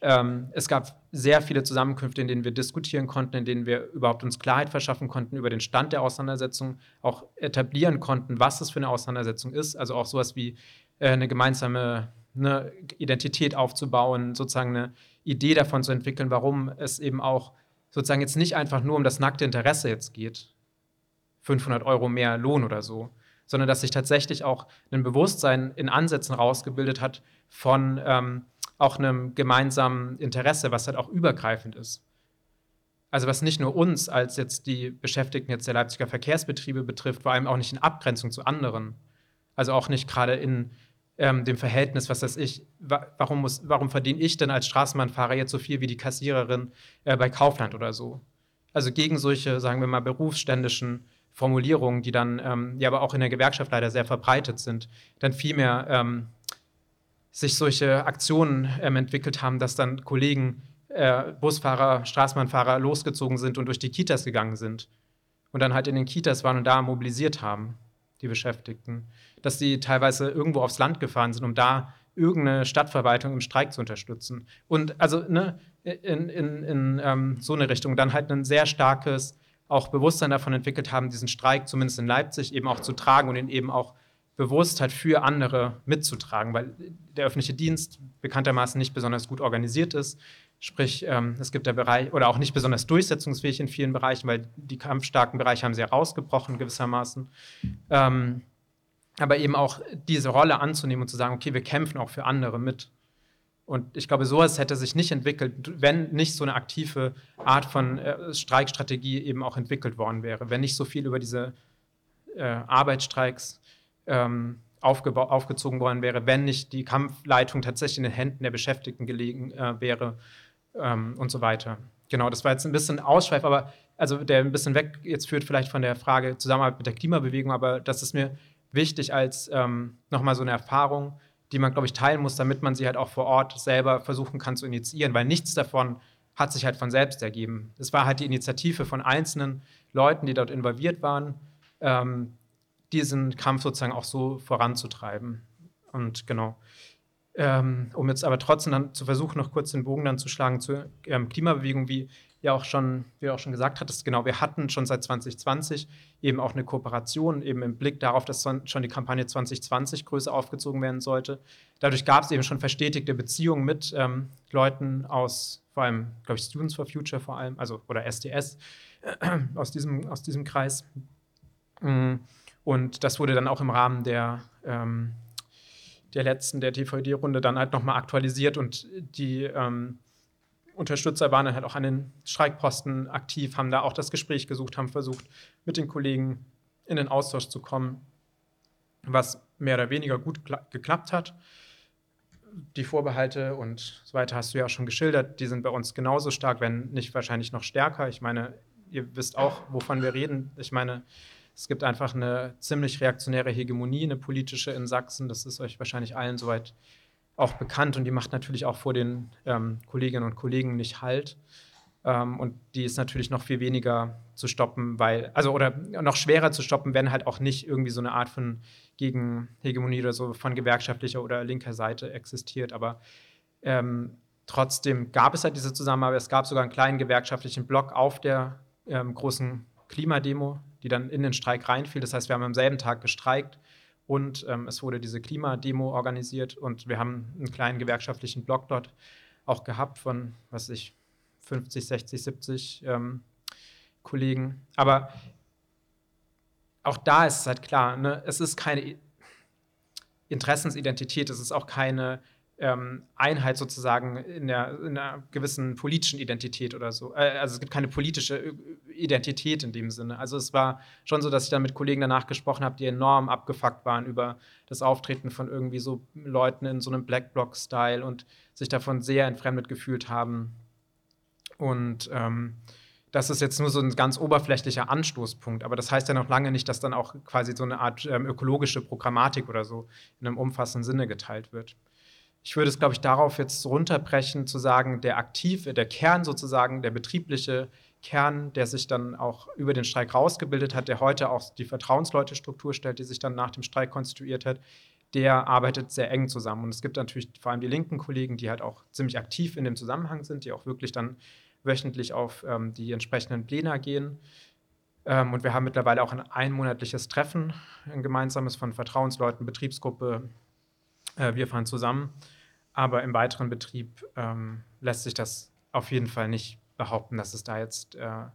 Ähm, es gab sehr viele Zusammenkünfte, in denen wir diskutieren konnten, in denen wir überhaupt uns Klarheit verschaffen konnten über den Stand der Auseinandersetzung, auch etablieren konnten, was das für eine Auseinandersetzung ist. Also auch sowas wie äh, eine gemeinsame eine Identität aufzubauen, sozusagen eine Idee davon zu entwickeln, warum es eben auch sozusagen jetzt nicht einfach nur um das nackte Interesse jetzt geht, 500 Euro mehr Lohn oder so, sondern dass sich tatsächlich auch ein Bewusstsein in Ansätzen rausgebildet hat von ähm, auch einem gemeinsamen Interesse, was halt auch übergreifend ist. Also was nicht nur uns als jetzt die Beschäftigten jetzt der Leipziger Verkehrsbetriebe betrifft, vor allem auch nicht in Abgrenzung zu anderen. Also auch nicht gerade in ähm, dem Verhältnis, was weiß ich, wa warum, muss, warum verdiene ich denn als Straßenbahnfahrer jetzt so viel wie die Kassiererin äh, bei Kaufland oder so? Also gegen solche, sagen wir mal, berufsständischen Formulierungen, die dann ähm, ja aber auch in der Gewerkschaft leider sehr verbreitet sind, dann vielmehr ähm, sich solche Aktionen ähm, entwickelt haben, dass dann Kollegen, äh, Busfahrer, Straßenbahnfahrer losgezogen sind und durch die Kitas gegangen sind und dann halt in den Kitas waren und da mobilisiert haben, die Beschäftigten dass sie teilweise irgendwo aufs Land gefahren sind, um da irgendeine Stadtverwaltung im Streik zu unterstützen. Und also ne, in, in, in ähm, so eine Richtung dann halt ein sehr starkes auch Bewusstsein davon entwickelt haben, diesen Streik zumindest in Leipzig eben auch zu tragen und ihn eben auch bewusst halt für andere mitzutragen, weil der öffentliche Dienst bekanntermaßen nicht besonders gut organisiert ist. Sprich, ähm, es gibt der Bereich, oder auch nicht besonders durchsetzungsfähig in vielen Bereichen, weil die kampfstarken Bereiche haben sie herausgebrochen gewissermaßen. Ähm, aber eben auch diese Rolle anzunehmen und zu sagen, okay, wir kämpfen auch für andere mit. Und ich glaube, sowas hätte sich nicht entwickelt, wenn nicht so eine aktive Art von äh, Streikstrategie eben auch entwickelt worden wäre, wenn nicht so viel über diese äh, Arbeitsstreiks ähm, aufgezogen worden wäre, wenn nicht die Kampfleitung tatsächlich in den Händen der Beschäftigten gelegen äh, wäre ähm, und so weiter. Genau, das war jetzt ein bisschen Ausschweif, aber also der ein bisschen weg jetzt führt vielleicht von der Frage Zusammenarbeit mit der Klimabewegung, aber das ist mir wichtig als ähm, nochmal so eine Erfahrung, die man, glaube ich, teilen muss, damit man sie halt auch vor Ort selber versuchen kann zu initiieren, weil nichts davon hat sich halt von selbst ergeben. Es war halt die Initiative von einzelnen Leuten, die dort involviert waren, ähm, diesen Kampf sozusagen auch so voranzutreiben. Und genau. Ähm, um jetzt aber trotzdem dann zu versuchen, noch kurz den Bogen dann zu schlagen zur ähm, Klimabewegung, wie ja auch schon, wie du auch schon gesagt hattest, genau, wir hatten schon seit 2020 eben auch eine Kooperation, eben im Blick darauf, dass schon die Kampagne 2020 größer aufgezogen werden sollte. Dadurch gab es eben schon verstetigte Beziehungen mit ähm, Leuten aus, vor allem, glaube ich, Students for Future vor allem, also oder SDS, äh, aus, diesem, aus diesem Kreis. Mm, und das wurde dann auch im Rahmen der, ähm, der letzten, der TVD-Runde dann halt nochmal aktualisiert und die ähm, Unterstützer waren dann halt auch an den Streikposten aktiv, haben da auch das Gespräch gesucht, haben versucht, mit den Kollegen in den Austausch zu kommen, was mehr oder weniger gut geklappt hat. Die Vorbehalte und so weiter hast du ja auch schon geschildert, die sind bei uns genauso stark, wenn nicht wahrscheinlich noch stärker. Ich meine, ihr wisst auch, wovon wir reden. Ich meine, es gibt einfach eine ziemlich reaktionäre Hegemonie, eine politische in Sachsen. Das ist euch wahrscheinlich allen soweit auch bekannt und die macht natürlich auch vor den ähm, Kolleginnen und Kollegen nicht Halt. Ähm, und die ist natürlich noch viel weniger zu stoppen, weil, also oder noch schwerer zu stoppen, wenn halt auch nicht irgendwie so eine Art von Gegenhegemonie oder so von gewerkschaftlicher oder linker Seite existiert. Aber ähm, trotzdem gab es halt diese Zusammenarbeit. Es gab sogar einen kleinen gewerkschaftlichen Block auf der ähm, großen Klimademo, die dann in den Streik reinfiel. Das heißt, wir haben am selben Tag gestreikt und ähm, es wurde diese Klimademo organisiert und wir haben einen kleinen gewerkschaftlichen Block dort auch gehabt von, was ich, 50, 60, 70 ähm, Kollegen. Aber auch da ist es halt klar, ne? es ist keine Interessensidentität, es ist auch keine ähm, Einheit sozusagen in, der, in einer gewissen politischen Identität oder so. Äh, also es gibt keine politische Identität in dem Sinne. Also es war schon so, dass ich dann mit Kollegen danach gesprochen habe, die enorm abgefuckt waren über das Auftreten von irgendwie so Leuten in so einem Black Bloc-Style und sich davon sehr entfremdet gefühlt haben. Und ähm, das ist jetzt nur so ein ganz oberflächlicher Anstoßpunkt, aber das heißt ja noch lange nicht, dass dann auch quasi so eine Art ähm, ökologische Programmatik oder so in einem umfassenden Sinne geteilt wird ich würde es, glaube ich, darauf jetzt runterbrechen, zu sagen, der aktive, der Kern sozusagen, der betriebliche Kern, der sich dann auch über den Streik rausgebildet hat, der heute auch die Vertrauensleute-Struktur stellt, die sich dann nach dem Streik konstituiert hat, der arbeitet sehr eng zusammen. Und es gibt natürlich vor allem die linken Kollegen, die halt auch ziemlich aktiv in dem Zusammenhang sind, die auch wirklich dann wöchentlich auf ähm, die entsprechenden Pläne gehen. Ähm, und wir haben mittlerweile auch ein einmonatliches Treffen, ein gemeinsames von Vertrauensleuten, Betriebsgruppe, äh, wir fahren zusammen. Aber im weiteren Betrieb ähm, lässt sich das auf jeden Fall nicht behaupten, dass es da jetzt, äh,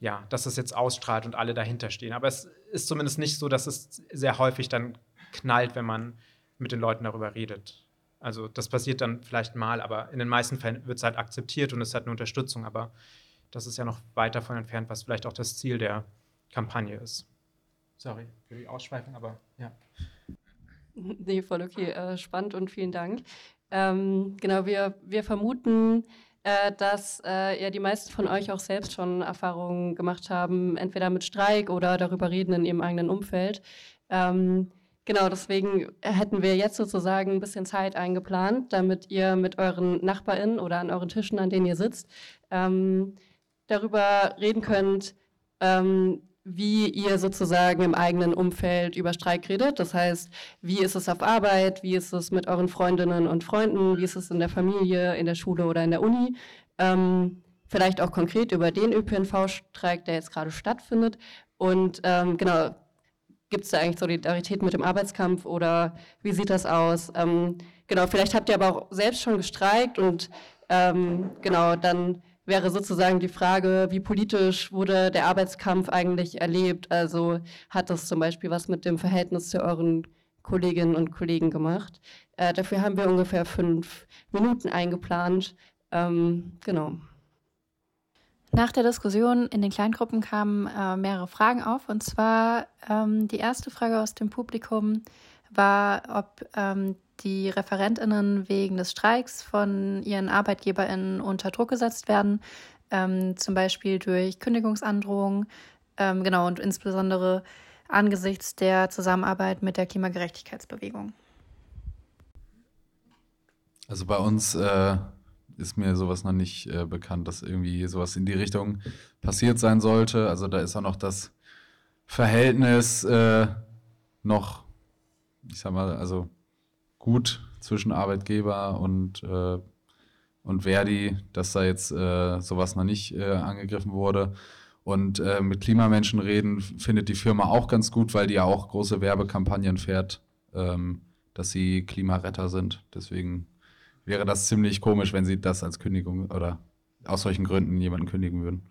ja, dass es jetzt ausstrahlt und alle dahinter stehen. Aber es ist zumindest nicht so, dass es sehr häufig dann knallt, wenn man mit den Leuten darüber redet. Also das passiert dann vielleicht mal, aber in den meisten Fällen wird es halt akzeptiert und es hat eine Unterstützung. Aber das ist ja noch weit davon entfernt, was vielleicht auch das Ziel der Kampagne ist. Sorry für die Ausschweifung, aber ja. Nee, voll okay. Äh, spannend und vielen Dank. Ähm, genau, wir, wir vermuten, äh, dass äh, ja die meisten von euch auch selbst schon Erfahrungen gemacht haben, entweder mit Streik oder darüber reden in ihrem eigenen Umfeld. Ähm, genau, deswegen hätten wir jetzt sozusagen ein bisschen Zeit eingeplant, damit ihr mit euren NachbarInnen oder an euren Tischen, an denen ihr sitzt, ähm, darüber reden könnt, ähm, wie ihr sozusagen im eigenen Umfeld über Streik redet. Das heißt, wie ist es auf Arbeit, wie ist es mit euren Freundinnen und Freunden, wie ist es in der Familie, in der Schule oder in der Uni. Ähm, vielleicht auch konkret über den ÖPNV-Streik, der jetzt gerade stattfindet. Und ähm, genau, gibt es da eigentlich Solidarität mit dem Arbeitskampf oder wie sieht das aus? Ähm, genau, vielleicht habt ihr aber auch selbst schon gestreikt und ähm, genau, dann wäre sozusagen die Frage, wie politisch wurde der Arbeitskampf eigentlich erlebt? Also hat das zum Beispiel was mit dem Verhältnis zu euren Kolleginnen und Kollegen gemacht? Äh, dafür haben wir ungefähr fünf Minuten eingeplant. Ähm, genau. Nach der Diskussion in den Kleingruppen kamen äh, mehrere Fragen auf. Und zwar ähm, die erste Frage aus dem Publikum war, ob ähm, die Referentinnen wegen des Streiks von ihren Arbeitgeberinnen unter Druck gesetzt werden, ähm, zum Beispiel durch Kündigungsandrohungen, ähm, genau, und insbesondere angesichts der Zusammenarbeit mit der Klimagerechtigkeitsbewegung. Also bei uns äh, ist mir sowas noch nicht äh, bekannt, dass irgendwie sowas in die Richtung passiert sein sollte. Also da ist auch noch das Verhältnis äh, noch, ich sag mal, also gut zwischen Arbeitgeber und, äh, und Verdi, dass da jetzt äh, sowas noch nicht äh, angegriffen wurde. Und äh, mit Klimamenschen reden findet die Firma auch ganz gut, weil die ja auch große Werbekampagnen fährt, ähm, dass sie Klimaretter sind. Deswegen wäre das ziemlich komisch, wenn sie das als Kündigung oder aus solchen Gründen jemanden kündigen würden.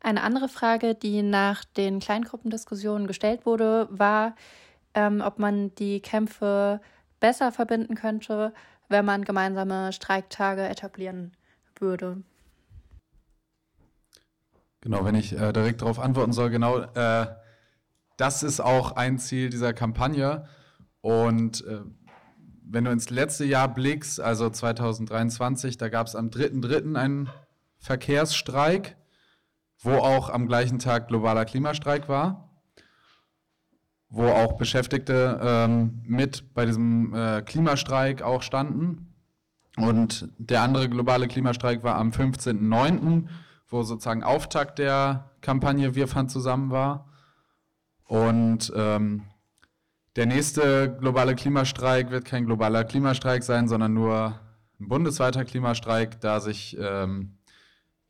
Eine andere Frage, die nach den Kleingruppendiskussionen gestellt wurde, war, ähm, ob man die Kämpfe besser verbinden könnte, wenn man gemeinsame Streiktage etablieren würde. Genau, wenn ich äh, direkt darauf antworten soll, genau, äh, das ist auch ein Ziel dieser Kampagne. Und äh, wenn du ins letzte Jahr blickst, also 2023, da gab es am 3.3. einen Verkehrsstreik, wo auch am gleichen Tag globaler Klimastreik war. Wo auch Beschäftigte ähm, mit bei diesem äh, Klimastreik auch standen. Und der andere globale Klimastreik war am 15.09., wo sozusagen Auftakt der Kampagne Wir fahren zusammen war. Und ähm, der nächste globale Klimastreik wird kein globaler Klimastreik sein, sondern nur ein bundesweiter Klimastreik, da sich ähm,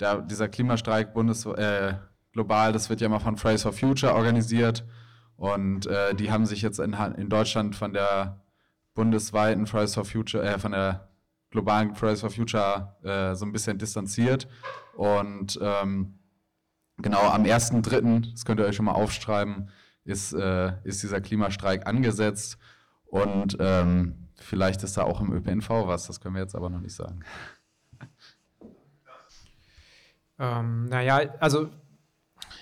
der, dieser Klimastreik bundes, äh, global, das wird ja mal von Fridays for Future organisiert. Und äh, die haben sich jetzt in, in Deutschland von der bundesweiten Fridays for Future, äh, von der globalen Fridays for Future äh, so ein bisschen distanziert. Und ähm, genau am 1.3., das könnt ihr euch schon mal aufschreiben, ist, äh, ist dieser Klimastreik angesetzt. Und ähm, vielleicht ist da auch im ÖPNV was, das können wir jetzt aber noch nicht sagen. Ähm, naja, also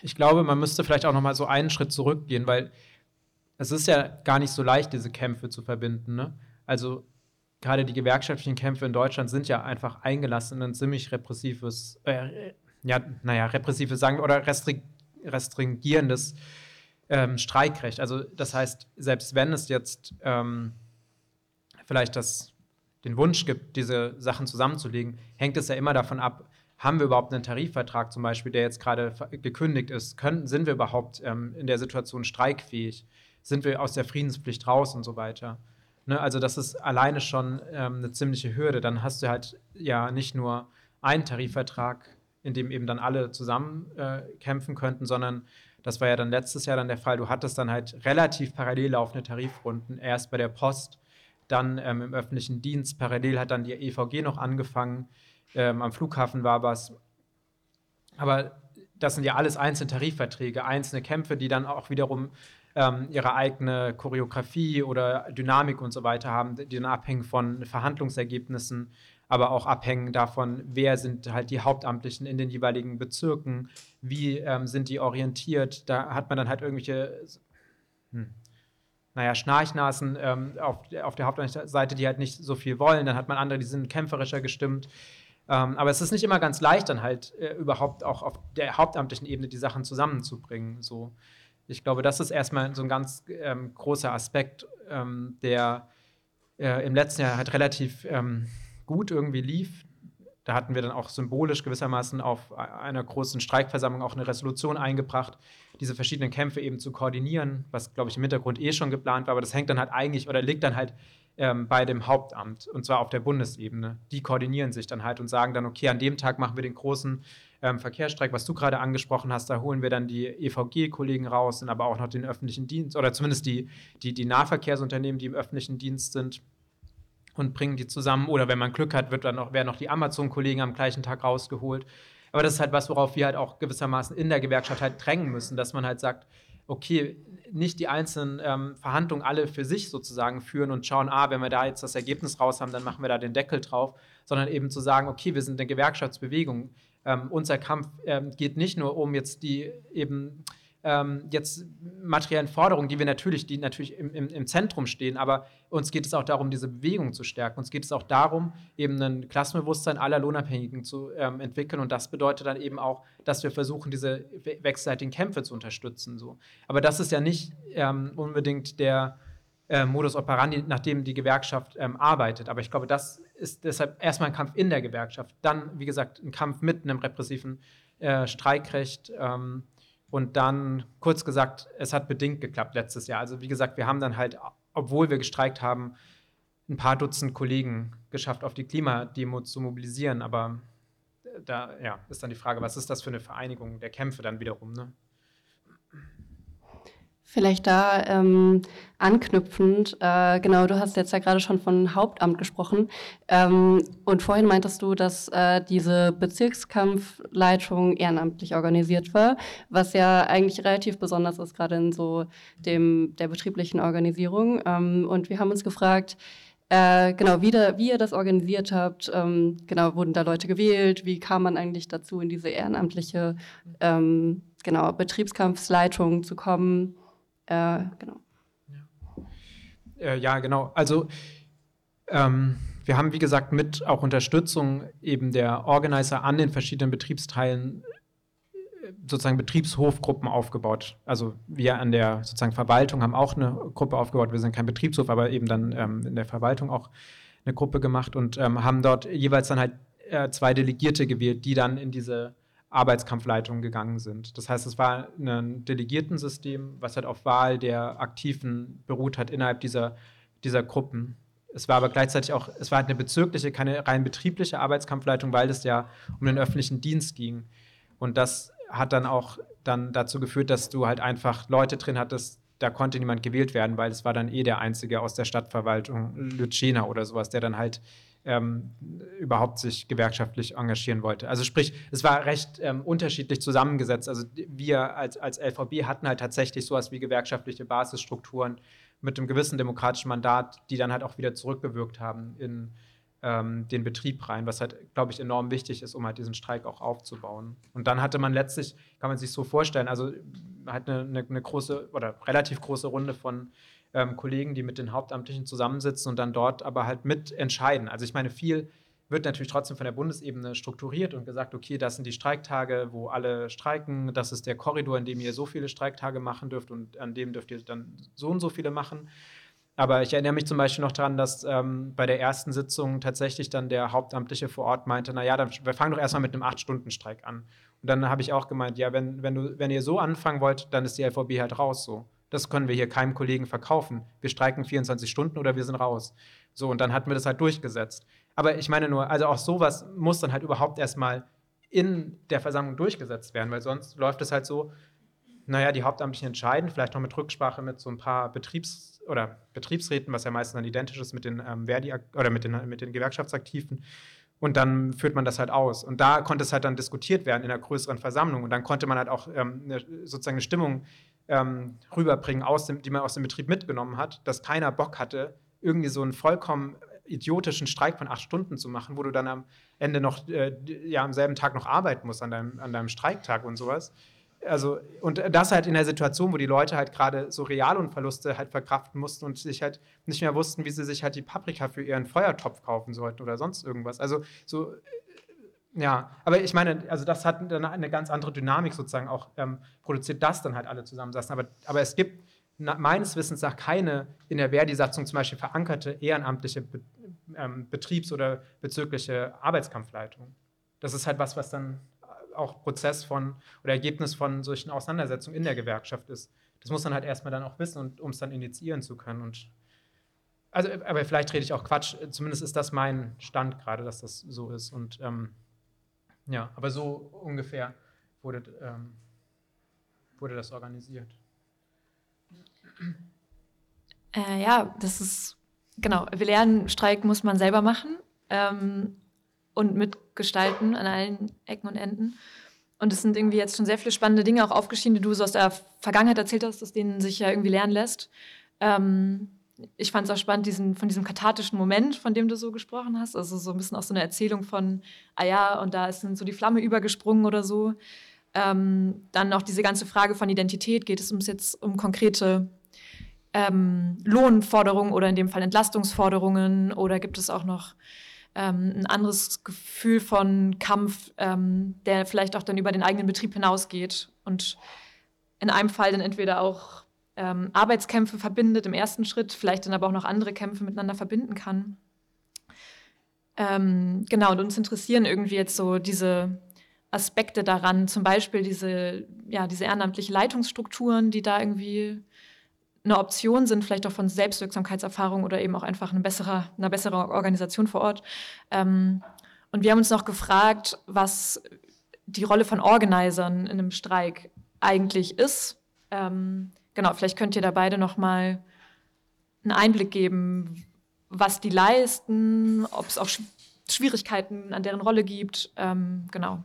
ich glaube, man müsste vielleicht auch noch mal so einen Schritt zurückgehen, weil es ist ja gar nicht so leicht, diese Kämpfe zu verbinden. Ne? Also gerade die gewerkschaftlichen Kämpfe in Deutschland sind ja einfach eingelassen in ein ziemlich repressives, äh, ja, naja, repressives sagen oder restri restringierendes ähm, Streikrecht. Also das heißt, selbst wenn es jetzt ähm, vielleicht das, den Wunsch gibt, diese Sachen zusammenzulegen, hängt es ja immer davon ab, haben wir überhaupt einen Tarifvertrag zum Beispiel, der jetzt gerade gekündigt ist? Können, sind wir überhaupt ähm, in der Situation streikfähig? Sind wir aus der Friedenspflicht raus und so weiter? Ne? Also das ist alleine schon ähm, eine ziemliche Hürde. Dann hast du halt ja nicht nur einen Tarifvertrag, in dem eben dann alle zusammen äh, kämpfen könnten, sondern das war ja dann letztes Jahr dann der Fall. Du hattest dann halt relativ parallel laufende Tarifrunden. Erst bei der Post, dann ähm, im öffentlichen Dienst. Parallel hat dann die EVG noch angefangen ähm, am Flughafen war was. Aber das sind ja alles einzelne Tarifverträge, einzelne Kämpfe, die dann auch wiederum ähm, ihre eigene Choreografie oder Dynamik und so weiter haben, die dann abhängen von Verhandlungsergebnissen, aber auch abhängen davon, wer sind halt die Hauptamtlichen in den jeweiligen Bezirken, wie ähm, sind die orientiert. Da hat man dann halt irgendwelche, hm, naja, Schnarchnasen ähm, auf, auf der Hauptseite, die halt nicht so viel wollen. Dann hat man andere, die sind kämpferischer gestimmt. Ähm, aber es ist nicht immer ganz leicht, dann halt äh, überhaupt auch auf der hauptamtlichen Ebene die Sachen zusammenzubringen. So. Ich glaube, das ist erstmal so ein ganz ähm, großer Aspekt, ähm, der äh, im letzten Jahr halt relativ ähm, gut irgendwie lief. Da hatten wir dann auch symbolisch gewissermaßen auf einer großen Streikversammlung auch eine Resolution eingebracht, diese verschiedenen Kämpfe eben zu koordinieren, was, glaube ich, im Hintergrund eh schon geplant war. Aber das hängt dann halt eigentlich oder liegt dann halt ähm, bei dem Hauptamt und zwar auf der Bundesebene. Die koordinieren sich dann halt und sagen dann, okay, an dem Tag machen wir den großen ähm, Verkehrsstreik, was du gerade angesprochen hast, da holen wir dann die EVG-Kollegen raus, sind aber auch noch den öffentlichen Dienst oder zumindest die, die, die Nahverkehrsunternehmen, die im öffentlichen Dienst sind und bringen die zusammen. Oder wenn man Glück hat, wird dann noch, werden noch die Amazon-Kollegen am gleichen Tag rausgeholt. Aber das ist halt was, worauf wir halt auch gewissermaßen in der Gewerkschaft halt drängen müssen, dass man halt sagt, okay, nicht die einzelnen ähm, Verhandlungen alle für sich sozusagen führen und schauen, ah, wenn wir da jetzt das Ergebnis raus haben, dann machen wir da den Deckel drauf, sondern eben zu sagen, okay, wir sind eine Gewerkschaftsbewegung. Ähm, unser Kampf ähm, geht nicht nur um jetzt die eben ähm, jetzt materiellen Forderungen, die wir natürlich, die natürlich im, im, im, Zentrum stehen, aber uns geht es auch darum, diese Bewegung zu stärken. Uns geht es auch darum, eben ein Klassenbewusstsein aller Lohnabhängigen zu ähm, entwickeln. Und das bedeutet dann eben auch, dass wir versuchen, diese wechselseitigen Kämpfe zu unterstützen. So. Aber das ist ja nicht ähm, unbedingt der äh, Modus operandi, nach dem die Gewerkschaft ähm, arbeitet. Aber ich glaube, das ist deshalb erstmal ein Kampf in der Gewerkschaft. Dann, wie gesagt, ein Kampf mit einem repressiven äh, Streikrecht. Ähm, und dann, kurz gesagt, es hat bedingt geklappt letztes Jahr. Also wie gesagt, wir haben dann halt, obwohl wir gestreikt haben, ein paar Dutzend Kollegen geschafft, auf die Klimademo zu mobilisieren. Aber da ja, ist dann die Frage, was ist das für eine Vereinigung der Kämpfe dann wiederum? Ne? Vielleicht da ähm, anknüpfend, äh, genau, du hast jetzt ja gerade schon von Hauptamt gesprochen ähm, und vorhin meintest du, dass äh, diese Bezirkskampfleitung ehrenamtlich organisiert war, was ja eigentlich relativ besonders ist, gerade in so dem der betrieblichen Organisierung. Ähm, und wir haben uns gefragt, äh, genau, wie, da, wie ihr das organisiert habt, ähm, genau, wurden da Leute gewählt, wie kam man eigentlich dazu, in diese ehrenamtliche ähm, genau, Betriebskampfsleitung zu kommen? Äh, genau. Ja. Äh, ja, genau. Also ähm, wir haben, wie gesagt, mit auch Unterstützung eben der Organizer an den verschiedenen Betriebsteilen äh, sozusagen Betriebshofgruppen aufgebaut. Also wir an der sozusagen Verwaltung haben auch eine Gruppe aufgebaut. Wir sind kein Betriebshof, aber eben dann ähm, in der Verwaltung auch eine Gruppe gemacht und ähm, haben dort jeweils dann halt äh, zwei Delegierte gewählt, die dann in diese Arbeitskampfleitung gegangen sind. Das heißt, es war ein Delegiertensystem, was halt auf Wahl der Aktiven beruht hat innerhalb dieser, dieser Gruppen. Es war aber gleichzeitig auch, es war halt eine bezirkliche, keine rein betriebliche Arbeitskampfleitung, weil es ja um den öffentlichen Dienst ging. Und das hat dann auch dann dazu geführt, dass du halt einfach Leute drin hattest, da konnte niemand gewählt werden, weil es war dann eh der Einzige aus der Stadtverwaltung, Lütschena oder sowas, der dann halt ähm, überhaupt sich gewerkschaftlich engagieren wollte. Also sprich, es war recht ähm, unterschiedlich zusammengesetzt. Also wir als, als LVB hatten halt tatsächlich sowas wie gewerkschaftliche Basisstrukturen mit einem gewissen demokratischen Mandat, die dann halt auch wieder zurückgewirkt haben in ähm, den Betrieb rein, was halt, glaube ich, enorm wichtig ist, um halt diesen Streik auch aufzubauen. Und dann hatte man letztlich, kann man sich so vorstellen, also halt eine, eine, eine große oder relativ große Runde von ähm, Kollegen, die mit den Hauptamtlichen zusammensitzen und dann dort aber halt mitentscheiden. Also ich meine, viel wird natürlich trotzdem von der Bundesebene strukturiert und gesagt, okay, das sind die Streiktage, wo alle streiken, das ist der Korridor, in dem ihr so viele Streiktage machen dürft und an dem dürft ihr dann so und so viele machen. Aber ich erinnere mich zum Beispiel noch daran, dass ähm, bei der ersten Sitzung tatsächlich dann der Hauptamtliche vor Ort meinte, naja, dann, wir fangen doch erstmal mit einem Acht-Stunden-Streik an. Und dann habe ich auch gemeint, ja, wenn, wenn, du, wenn ihr so anfangen wollt, dann ist die LVB halt raus so. Das können wir hier keinem Kollegen verkaufen. Wir streiken 24 Stunden oder wir sind raus. So, und dann hatten wir das halt durchgesetzt. Aber ich meine nur, also auch sowas muss dann halt überhaupt erstmal in der Versammlung durchgesetzt werden, weil sonst läuft es halt so, naja, die Hauptamtlichen entscheiden, vielleicht noch mit Rücksprache mit so ein paar Betriebs- oder Betriebsräten, was ja meistens dann identisch ist mit den ähm, Verdi oder mit den, mit den Gewerkschaftsaktiven. Und dann führt man das halt aus. Und da konnte es halt dann diskutiert werden in einer größeren Versammlung. Und dann konnte man halt auch ähm, sozusagen eine Stimmung ähm, rüberbringen, aus dem, die man aus dem Betrieb mitgenommen hat, dass keiner Bock hatte, irgendwie so einen vollkommen idiotischen Streik von acht Stunden zu machen, wo du dann am Ende noch, äh, ja, am selben Tag noch arbeiten musst, an deinem, an deinem Streiktag und sowas. Also, und das halt in der Situation, wo die Leute halt gerade so Realunverluste halt verkraften mussten und sich halt nicht mehr wussten, wie sie sich halt die Paprika für ihren Feuertopf kaufen sollten oder sonst irgendwas. Also, so ja, aber ich meine, also das hat dann eine ganz andere Dynamik sozusagen auch ähm, produziert, dass dann halt alle zusammensaßen. Aber, aber es gibt meines Wissens nach keine in der Verdi-Satzung zum Beispiel verankerte ehrenamtliche Be ähm, Betriebs- oder bezügliche Arbeitskampfleitung. Das ist halt was, was dann auch Prozess von oder Ergebnis von solchen Auseinandersetzungen in der Gewerkschaft ist. Das muss man halt erstmal dann auch wissen, um es dann initiieren zu können. Und also, aber vielleicht rede ich auch Quatsch. Zumindest ist das mein Stand gerade, dass das so ist. Und ähm, ja, aber so ungefähr wurde, ähm, wurde das organisiert. Äh, ja, das ist, genau, wir lernen, Streik muss man selber machen ähm, und mitgestalten an allen Ecken und Enden. Und es sind irgendwie jetzt schon sehr viele spannende Dinge auch aufgeschieden, die du so aus der Vergangenheit erzählt hast, aus denen sich ja irgendwie lernen lässt. Ähm, ich fand es auch spannend, diesen, von diesem kathartischen Moment, von dem du so gesprochen hast. Also so ein bisschen auch so eine Erzählung von, ah ja, und da ist so die Flamme übergesprungen oder so. Ähm, dann auch diese ganze Frage von Identität. Geht es uns jetzt um konkrete ähm, Lohnforderungen oder in dem Fall Entlastungsforderungen? Oder gibt es auch noch ähm, ein anderes Gefühl von Kampf, ähm, der vielleicht auch dann über den eigenen Betrieb hinausgeht? Und in einem Fall dann entweder auch ähm, Arbeitskämpfe verbindet im ersten Schritt, vielleicht dann aber auch noch andere Kämpfe miteinander verbinden kann. Ähm, genau, und uns interessieren irgendwie jetzt so diese Aspekte daran, zum Beispiel diese, ja, diese ehrenamtliche Leitungsstrukturen, die da irgendwie eine Option sind, vielleicht auch von Selbstwirksamkeitserfahrung oder eben auch einfach eine bessere, eine bessere Organisation vor Ort. Ähm, und wir haben uns noch gefragt, was die Rolle von Organisern in einem Streik eigentlich ist. Ähm, genau, vielleicht könnt ihr da beide noch mal einen Einblick geben, was die leisten, ob es auch Schwierigkeiten an deren Rolle gibt. Ähm, genau.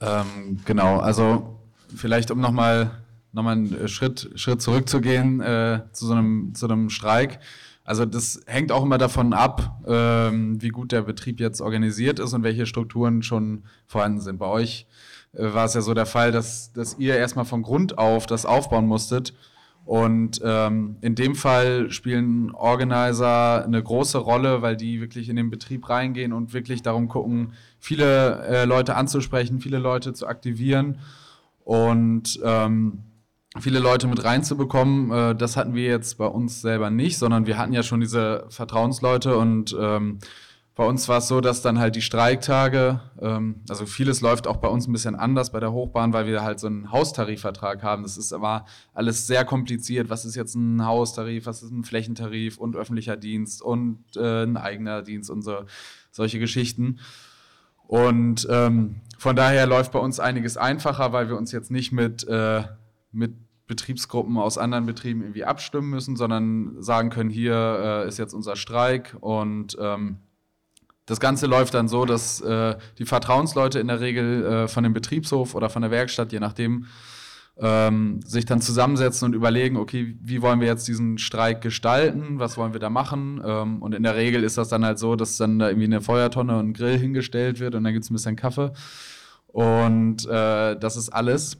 Ähm, genau, also vielleicht um nochmal noch mal einen Schritt, Schritt zurückzugehen äh, zu, so einem, zu einem Streik. Also das hängt auch immer davon ab, ähm, wie gut der Betrieb jetzt organisiert ist und welche Strukturen schon vorhanden sind. Bei euch äh, war es ja so der Fall, dass, dass ihr erstmal von Grund auf das aufbauen musstet. Und ähm, in dem Fall spielen Organizer eine große Rolle, weil die wirklich in den Betrieb reingehen und wirklich darum gucken, viele äh, Leute anzusprechen, viele Leute zu aktivieren und ähm, viele Leute mit reinzubekommen. Äh, das hatten wir jetzt bei uns selber nicht, sondern wir hatten ja schon diese Vertrauensleute und ähm, bei uns war es so, dass dann halt die Streiktage, ähm, also vieles läuft auch bei uns ein bisschen anders bei der Hochbahn, weil wir halt so einen Haustarifvertrag haben. Das ist aber alles sehr kompliziert. Was ist jetzt ein Haustarif, was ist ein Flächentarif und öffentlicher Dienst und äh, ein eigener Dienst und so, solche Geschichten. Und ähm, von daher läuft bei uns einiges einfacher, weil wir uns jetzt nicht mit, äh, mit Betriebsgruppen aus anderen Betrieben irgendwie abstimmen müssen, sondern sagen können, hier äh, ist jetzt unser Streik und ähm, das Ganze läuft dann so, dass äh, die Vertrauensleute in der Regel äh, von dem Betriebshof oder von der Werkstatt, je nachdem, ähm, sich dann zusammensetzen und überlegen, okay, wie wollen wir jetzt diesen Streik gestalten, was wollen wir da machen. Ähm, und in der Regel ist das dann halt so, dass dann da irgendwie eine Feuertonne und ein Grill hingestellt wird und dann gibt es ein bisschen Kaffee. Und äh, das ist alles.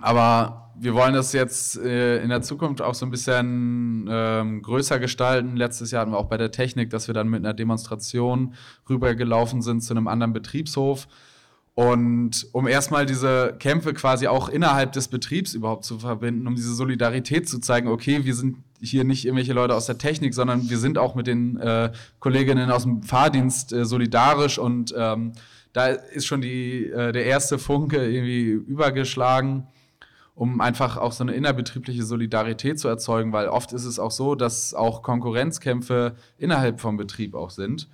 Aber wir wollen das jetzt äh, in der Zukunft auch so ein bisschen ähm, größer gestalten. Letztes Jahr hatten wir auch bei der Technik, dass wir dann mit einer Demonstration rübergelaufen sind zu einem anderen Betriebshof. Und um erstmal diese Kämpfe quasi auch innerhalb des Betriebs überhaupt zu verbinden, um diese Solidarität zu zeigen, okay, wir sind hier nicht irgendwelche Leute aus der Technik, sondern wir sind auch mit den äh, Kolleginnen aus dem Fahrdienst äh, solidarisch und ähm, da ist schon die, äh, der erste Funke irgendwie übergeschlagen um einfach auch so eine innerbetriebliche Solidarität zu erzeugen, weil oft ist es auch so, dass auch Konkurrenzkämpfe innerhalb vom Betrieb auch sind.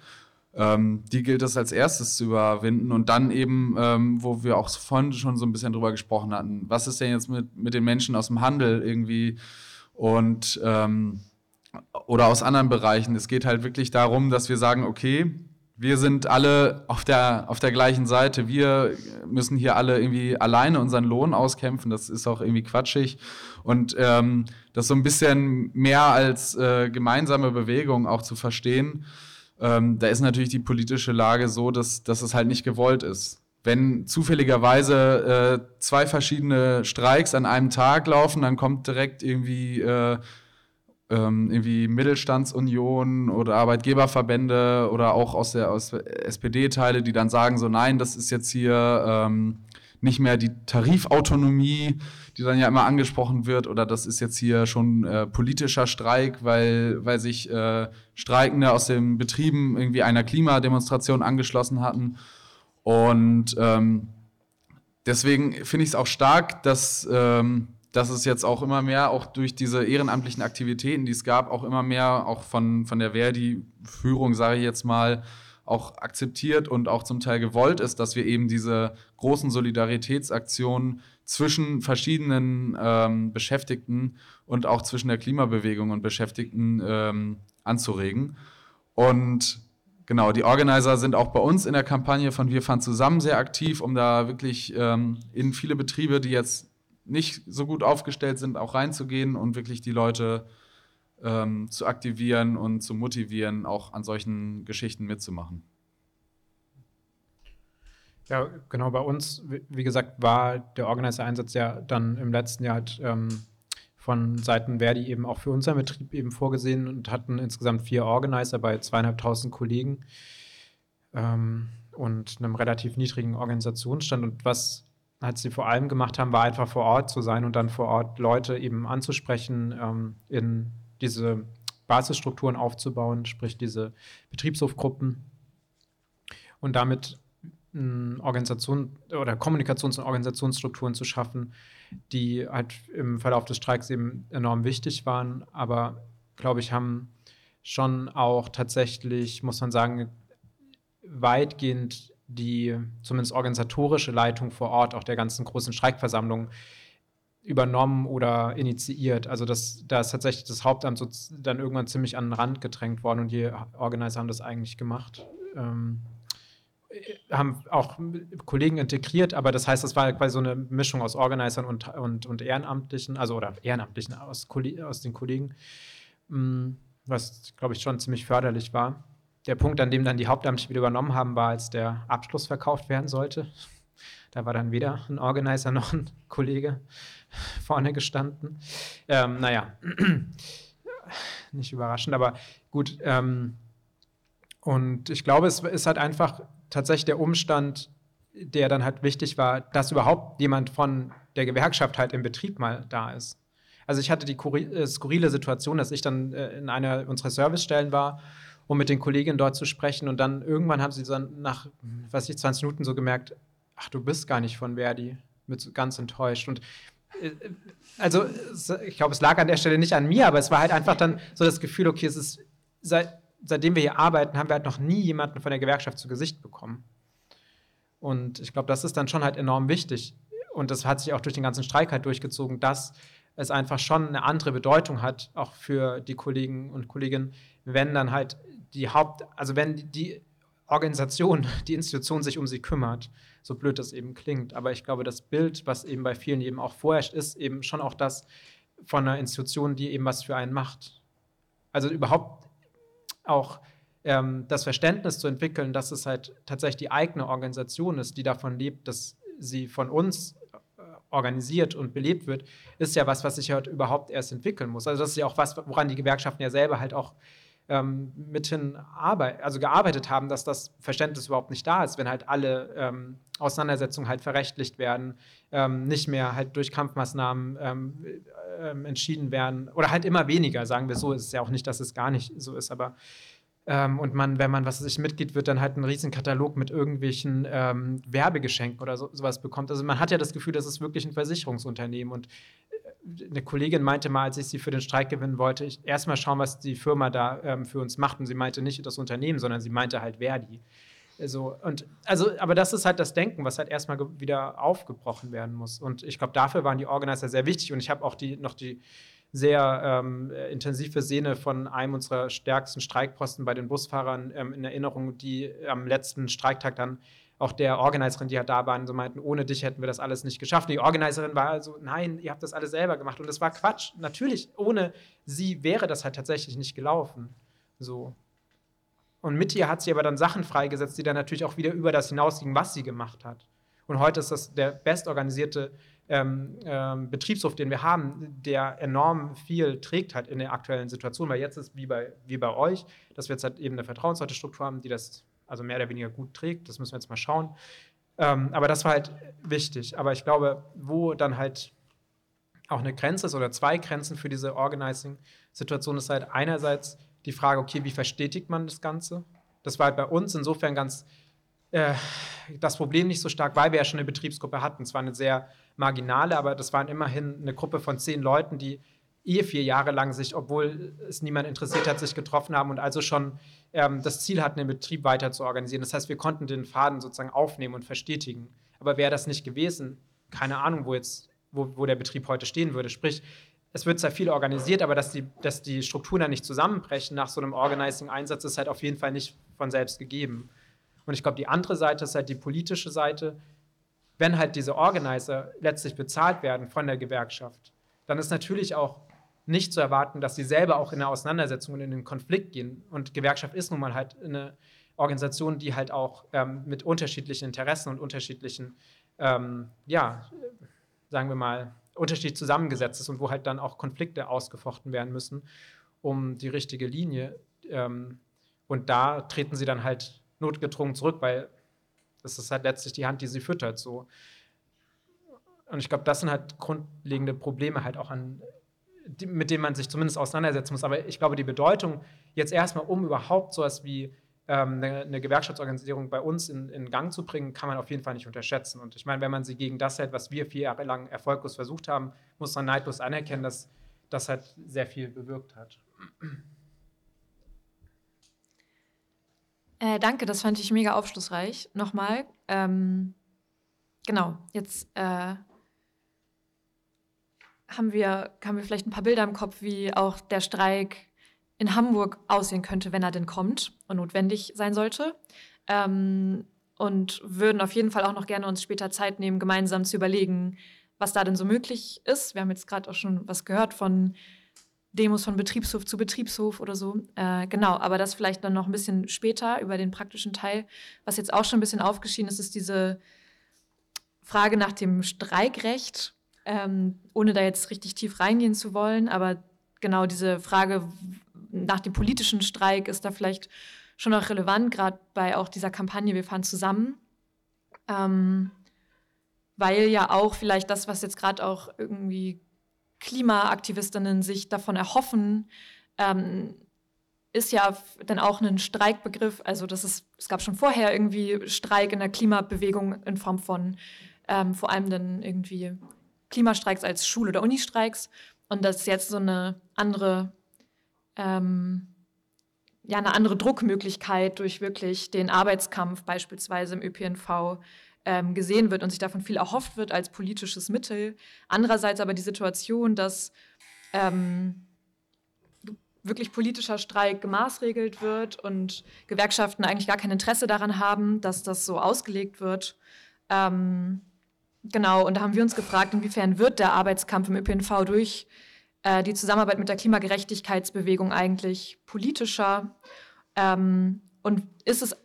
Ähm, die gilt es als erstes zu überwinden und dann eben, ähm, wo wir auch vorhin schon so ein bisschen drüber gesprochen hatten, was ist denn jetzt mit, mit den Menschen aus dem Handel irgendwie und ähm, oder aus anderen Bereichen. Es geht halt wirklich darum, dass wir sagen, okay, wir sind alle auf der, auf der gleichen Seite. Wir müssen hier alle irgendwie alleine unseren Lohn auskämpfen. Das ist auch irgendwie quatschig. Und ähm, das so ein bisschen mehr als äh, gemeinsame Bewegung auch zu verstehen, ähm, da ist natürlich die politische Lage so, dass, dass es halt nicht gewollt ist. Wenn zufälligerweise äh, zwei verschiedene Streiks an einem Tag laufen, dann kommt direkt irgendwie äh, ähm, irgendwie Mittelstandsunion oder Arbeitgeberverbände oder auch aus der, aus SPD-Teile, die dann sagen so, nein, das ist jetzt hier ähm, nicht mehr die Tarifautonomie, die dann ja immer angesprochen wird, oder das ist jetzt hier schon äh, politischer Streik, weil, weil sich äh, Streikende aus den Betrieben irgendwie einer Klimademonstration angeschlossen hatten. Und ähm, deswegen finde ich es auch stark, dass ähm, dass es jetzt auch immer mehr, auch durch diese ehrenamtlichen Aktivitäten, die es gab, auch immer mehr auch von, von der Verdi-Führung, sage ich jetzt mal, auch akzeptiert und auch zum Teil gewollt ist, dass wir eben diese großen Solidaritätsaktionen zwischen verschiedenen ähm, Beschäftigten und auch zwischen der Klimabewegung und Beschäftigten ähm, anzuregen. Und genau, die Organizer sind auch bei uns in der Kampagne von Wir fahren zusammen sehr aktiv, um da wirklich ähm, in viele Betriebe, die jetzt nicht so gut aufgestellt sind, auch reinzugehen und wirklich die Leute ähm, zu aktivieren und zu motivieren, auch an solchen Geschichten mitzumachen. Ja, genau, bei uns, wie gesagt, war der Organizer-Einsatz ja dann im letzten Jahr halt, ähm, von Seiten Verdi eben auch für unseren Betrieb eben vorgesehen und hatten insgesamt vier Organizer bei zweieinhalbtausend Kollegen ähm, und einem relativ niedrigen Organisationsstand. Und was halt sie vor allem gemacht haben, war einfach vor Ort zu sein und dann vor Ort Leute eben anzusprechen, ähm, in diese Basisstrukturen aufzubauen, sprich diese Betriebshofgruppen und damit hm, Organisation oder Kommunikations- und Organisationsstrukturen zu schaffen, die halt im Verlauf des Streiks eben enorm wichtig waren, aber glaube ich, haben schon auch tatsächlich, muss man sagen, weitgehend die zumindest organisatorische Leitung vor Ort auch der ganzen großen Streikversammlung übernommen oder initiiert. Also das, da ist tatsächlich das Hauptamt so dann irgendwann ziemlich an den Rand gedrängt worden und die Organizer haben das eigentlich gemacht. Ähm, haben auch Kollegen integriert, aber das heißt, das war quasi so eine Mischung aus Organisern und, und, und Ehrenamtlichen, also oder Ehrenamtlichen aus, aus den Kollegen, mm, was, glaube ich, schon ziemlich förderlich war der Punkt, an dem dann die Hauptamtlichen wieder übernommen haben, war, als der Abschluss verkauft werden sollte. Da war dann weder ein Organizer noch ein Kollege vorne gestanden. Ähm, naja, nicht überraschend, aber gut. Ähm, und ich glaube, es ist halt einfach tatsächlich der Umstand, der dann halt wichtig war, dass überhaupt jemand von der Gewerkschaft halt im Betrieb mal da ist. Also ich hatte die äh, skurrile Situation, dass ich dann äh, in einer unserer Servicestellen war, um mit den Kolleginnen dort zu sprechen und dann irgendwann haben sie dann nach, was ich, 20 Minuten so gemerkt, ach, du bist gar nicht von Verdi, mit ganz enttäuscht und äh, also ich glaube, es lag an der Stelle nicht an mir, aber es war halt einfach dann so das Gefühl, okay, es ist seit, seitdem wir hier arbeiten, haben wir halt noch nie jemanden von der Gewerkschaft zu Gesicht bekommen. Und ich glaube, das ist dann schon halt enorm wichtig. Und das hat sich auch durch den ganzen Streik halt durchgezogen, dass es einfach schon eine andere Bedeutung hat, auch für die Kollegen und Kolleginnen, wenn dann halt die Haupt, also wenn die Organisation, die Institution sich um sie kümmert, so blöd das eben klingt. Aber ich glaube, das Bild, was eben bei vielen eben auch vorherrscht, ist eben schon auch das von einer Institution, die eben was für einen macht. Also überhaupt auch ähm, das Verständnis zu entwickeln, dass es halt tatsächlich die eigene Organisation ist, die davon lebt, dass sie von uns äh, organisiert und belebt wird, ist ja was, was sich halt überhaupt erst entwickeln muss. Also das ist ja auch was, woran die Gewerkschaften ja selber halt auch ähm, mithin arbeit also gearbeitet haben, dass das Verständnis überhaupt nicht da ist, wenn halt alle ähm, Auseinandersetzungen halt verrechtlicht werden, ähm, nicht mehr halt durch Kampfmaßnahmen ähm, äh, entschieden werden oder halt immer weniger, sagen wir so. Es ist ja auch nicht, dass es gar nicht so ist, aber ähm, und man, wenn man, was sich Mitglied wird, dann halt einen riesen Katalog mit irgendwelchen ähm, Werbegeschenken oder so, sowas bekommt. Also man hat ja das Gefühl, das ist wirklich ein Versicherungsunternehmen und eine Kollegin meinte mal, als ich sie für den Streik gewinnen wollte, ich erstmal schauen, was die Firma da ähm, für uns macht. Und sie meinte nicht das Unternehmen, sondern sie meinte halt Verdi. Also, und, also, aber das ist halt das Denken, was halt erstmal wieder aufgebrochen werden muss. Und ich glaube, dafür waren die Organizer sehr wichtig. Und ich habe auch die, noch die sehr ähm, intensive Szene von einem unserer stärksten Streikposten bei den Busfahrern ähm, in Erinnerung, die am letzten Streiktag dann auch der Organizerin, die halt da waren, so meinten, ohne dich hätten wir das alles nicht geschafft. Die Organizerin war so, nein, ihr habt das alles selber gemacht. Und das war Quatsch. Natürlich, ohne sie wäre das halt tatsächlich nicht gelaufen. So. Und mit ihr hat sie aber dann Sachen freigesetzt, die dann natürlich auch wieder über das hinausgingen, was sie gemacht hat. Und heute ist das der bestorganisierte ähm, ähm, Betriebshof, den wir haben, der enorm viel trägt halt in der aktuellen Situation, weil jetzt ist wie bei, wie bei euch, dass wir jetzt halt eben eine Vertrauensleute-Struktur haben, die das also mehr oder weniger gut trägt. Das müssen wir jetzt mal schauen. Ähm, aber das war halt wichtig. Aber ich glaube, wo dann halt auch eine Grenze ist oder zwei Grenzen für diese Organizing-Situation ist halt einerseits die Frage, okay, wie verstetigt man das Ganze? Das war halt bei uns insofern ganz äh, das Problem nicht so stark, weil wir ja schon eine Betriebsgruppe hatten. Es war eine sehr marginale, aber das waren immerhin eine Gruppe von zehn Leuten, die eh vier Jahre lang sich, obwohl es niemand interessiert hat, sich getroffen haben und also schon ähm, das Ziel hatten, den Betrieb weiter zu organisieren. Das heißt, wir konnten den Faden sozusagen aufnehmen und verstetigen. Aber wäre das nicht gewesen, keine Ahnung, wo jetzt, wo, wo der Betrieb heute stehen würde. Sprich, es wird zwar viel organisiert, aber dass die, dass die Strukturen dann nicht zusammenbrechen nach so einem Organizing-Einsatz, ist halt auf jeden Fall nicht von selbst gegeben. Und ich glaube, die andere Seite ist halt die politische Seite. Wenn halt diese Organizer letztlich bezahlt werden von der Gewerkschaft, dann ist natürlich auch nicht zu erwarten, dass sie selber auch in eine Auseinandersetzung und in den Konflikt gehen. Und Gewerkschaft ist nun mal halt eine Organisation, die halt auch ähm, mit unterschiedlichen Interessen und unterschiedlichen, ähm, ja, sagen wir mal, unterschiedlich zusammengesetzt ist und wo halt dann auch Konflikte ausgefochten werden müssen, um die richtige Linie. Ähm, und da treten sie dann halt notgedrungen zurück, weil das ist halt letztlich die Hand, die sie füttert. So. Und ich glaube, das sind halt grundlegende Probleme halt auch an die, mit denen man sich zumindest auseinandersetzen muss. Aber ich glaube, die Bedeutung jetzt erstmal, um überhaupt sowas wie ähm, eine, eine, Gewerkschaftsorganisierung bei uns in, in, Gang zu bringen, kann man auf jeden Fall nicht unterschätzen. Und ich meine, wenn man sie gegen das hält, was wir vier Jahre lang erfolglos versucht haben, muss man neidlos anerkennen, dass das halt sehr viel bewirkt hat. Äh, danke, das fand ich mega aufschlussreich. Nochmal. Ähm, genau, jetzt äh, haben wir, haben wir vielleicht ein paar Bilder im Kopf, wie auch der Streik in Hamburg aussehen könnte, wenn er denn kommt und notwendig sein sollte. Ähm, und würden auf jeden Fall auch noch gerne uns später Zeit nehmen, gemeinsam zu überlegen, was da denn so möglich ist. Wir haben jetzt gerade auch schon was gehört von Demos von Betriebshof zu Betriebshof oder so. Äh, genau, aber das vielleicht dann noch ein bisschen später über den praktischen Teil. Was jetzt auch schon ein bisschen aufgeschieden ist, ist diese Frage nach dem Streikrecht, ähm, ohne da jetzt richtig tief reingehen zu wollen, aber genau diese Frage nach dem politischen Streik ist da vielleicht schon auch relevant, gerade bei auch dieser Kampagne Wir fahren zusammen. Ähm, weil ja auch vielleicht das, was jetzt gerade auch irgendwie Klimaaktivistinnen sich davon erhoffen, ähm, ist ja dann auch ein Streikbegriff. Also das ist, es gab schon vorher irgendwie Streik in der Klimabewegung in Form von ähm, vor allem dann irgendwie Klimastreiks als Schul- oder Unistreiks. Und das ist jetzt so eine andere, ähm, ja, eine andere Druckmöglichkeit durch wirklich den Arbeitskampf beispielsweise im ÖPNV ähm, gesehen wird und sich davon viel erhofft wird als politisches Mittel. Andererseits aber die Situation, dass ähm, wirklich politischer Streik gemaßregelt wird und Gewerkschaften eigentlich gar kein Interesse daran haben, dass das so ausgelegt wird. Ähm, genau, und da haben wir uns gefragt, inwiefern wird der Arbeitskampf im ÖPNV durch äh, die Zusammenarbeit mit der Klimagerechtigkeitsbewegung eigentlich politischer? Ähm, und ist es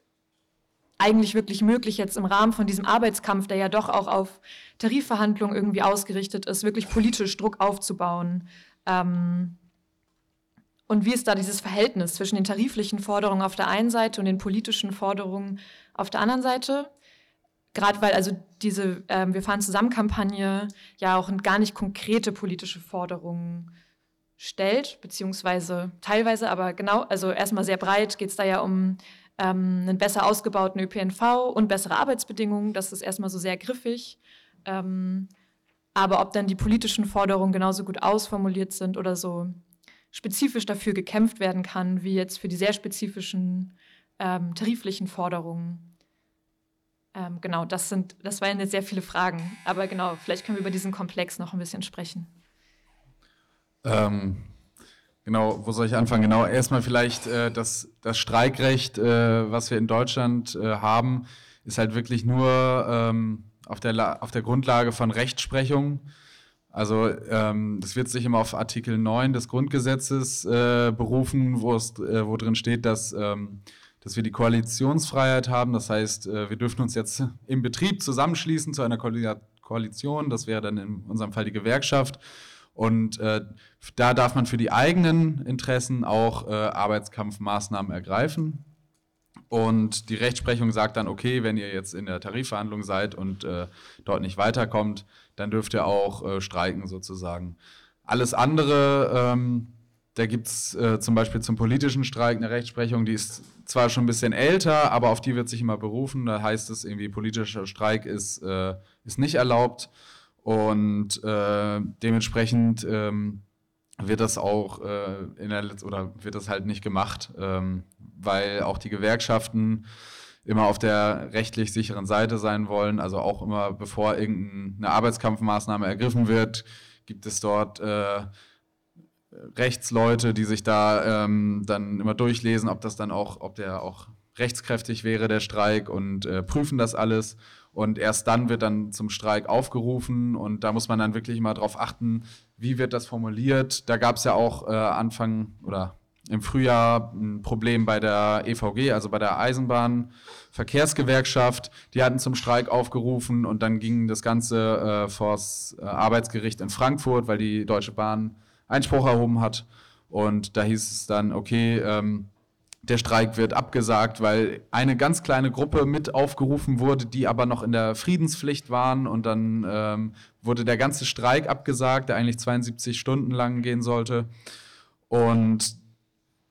eigentlich wirklich möglich, jetzt im Rahmen von diesem Arbeitskampf, der ja doch auch auf Tarifverhandlungen irgendwie ausgerichtet ist, wirklich politisch Druck aufzubauen. Ähm, und wie ist da dieses Verhältnis zwischen den tariflichen Forderungen auf der einen Seite und den politischen Forderungen auf der anderen Seite? Gerade weil also diese ähm, Wir fahren zusammen Kampagne ja auch gar nicht konkrete politische Forderungen stellt, beziehungsweise teilweise, aber genau, also erstmal sehr breit geht es da ja um ähm, einen besser ausgebauten ÖPNV und bessere Arbeitsbedingungen. Das ist erstmal so sehr griffig. Ähm, aber ob dann die politischen Forderungen genauso gut ausformuliert sind oder so spezifisch dafür gekämpft werden kann, wie jetzt für die sehr spezifischen ähm, tariflichen Forderungen. Ähm, genau, das sind, das waren jetzt sehr viele Fragen. Aber genau, vielleicht können wir über diesen Komplex noch ein bisschen sprechen. Ähm, Genau, wo soll ich anfangen? Genau, erstmal vielleicht äh, das, das Streikrecht, äh, was wir in Deutschland äh, haben, ist halt wirklich nur ähm, auf, der auf der Grundlage von Rechtsprechung. Also ähm, das wird sich immer auf Artikel 9 des Grundgesetzes äh, berufen, wo, äh, wo drin steht, dass, ähm, dass wir die Koalitionsfreiheit haben. Das heißt, äh, wir dürfen uns jetzt im Betrieb zusammenschließen zu einer Koalition. Das wäre dann in unserem Fall die Gewerkschaft. Und äh, da darf man für die eigenen Interessen auch äh, Arbeitskampfmaßnahmen ergreifen. Und die Rechtsprechung sagt dann, okay, wenn ihr jetzt in der Tarifverhandlung seid und äh, dort nicht weiterkommt, dann dürft ihr auch äh, streiken sozusagen. Alles andere, ähm, da gibt es äh, zum Beispiel zum politischen Streik eine Rechtsprechung, die ist zwar schon ein bisschen älter, aber auf die wird sich immer berufen. Da heißt es irgendwie, politischer Streik ist, äh, ist nicht erlaubt. Und äh, dementsprechend ähm, wird das auch äh, in der Letz oder wird das halt nicht gemacht, ähm, weil auch die Gewerkschaften immer auf der rechtlich sicheren Seite sein wollen. Also auch immer bevor irgendeine Arbeitskampfmaßnahme ergriffen wird, gibt es dort äh, Rechtsleute, die sich da ähm, dann immer durchlesen, ob das dann auch, ob der auch rechtskräftig wäre, der Streik und äh, prüfen das alles. Und erst dann wird dann zum Streik aufgerufen und da muss man dann wirklich mal drauf achten, wie wird das formuliert. Da gab es ja auch äh, Anfang oder im Frühjahr ein Problem bei der EVG, also bei der Eisenbahnverkehrsgewerkschaft. Die hatten zum Streik aufgerufen und dann ging das Ganze äh, vors äh, Arbeitsgericht in Frankfurt, weil die Deutsche Bahn Einspruch erhoben hat. Und da hieß es dann, okay, ähm, der Streik wird abgesagt, weil eine ganz kleine Gruppe mit aufgerufen wurde, die aber noch in der Friedenspflicht waren und dann ähm, wurde der ganze Streik abgesagt, der eigentlich 72 Stunden lang gehen sollte. Und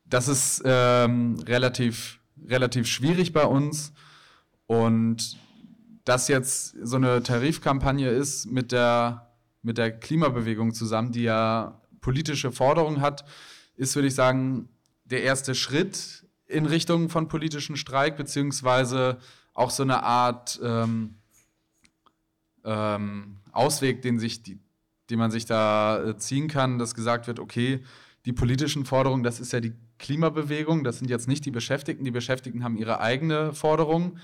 das ist ähm, relativ, relativ schwierig bei uns. Und dass jetzt so eine Tarifkampagne ist mit der, mit der Klimabewegung zusammen, die ja politische Forderungen hat, ist, würde ich sagen, der erste Schritt in Richtung von politischen Streik, beziehungsweise auch so eine Art ähm, ähm, Ausweg, den, sich die, den man sich da äh, ziehen kann, dass gesagt wird, okay, die politischen Forderungen, das ist ja die Klimabewegung, das sind jetzt nicht die Beschäftigten, die Beschäftigten haben ihre eigene Forderung.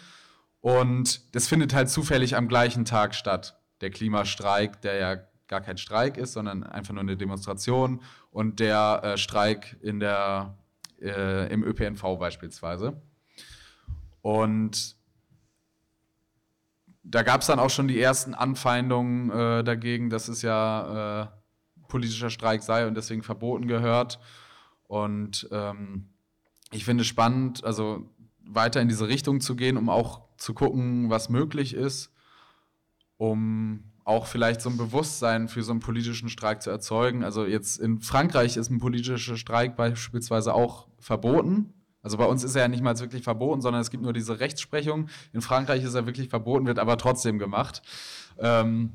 Und das findet halt zufällig am gleichen Tag statt, der Klimastreik, der ja gar kein Streik ist, sondern einfach nur eine Demonstration und der äh, Streik in der äh, im ÖPNV beispielsweise. Und da gab es dann auch schon die ersten Anfeindungen äh, dagegen, dass es ja äh, politischer Streik sei und deswegen verboten gehört. Und ähm, ich finde es spannend, also weiter in diese Richtung zu gehen, um auch zu gucken, was möglich ist, um auch vielleicht so ein Bewusstsein für so einen politischen Streik zu erzeugen. Also jetzt in Frankreich ist ein politischer Streik beispielsweise auch verboten. Also bei uns ist er ja nicht mal wirklich verboten, sondern es gibt nur diese Rechtsprechung. In Frankreich ist er wirklich verboten, wird aber trotzdem gemacht. Ähm,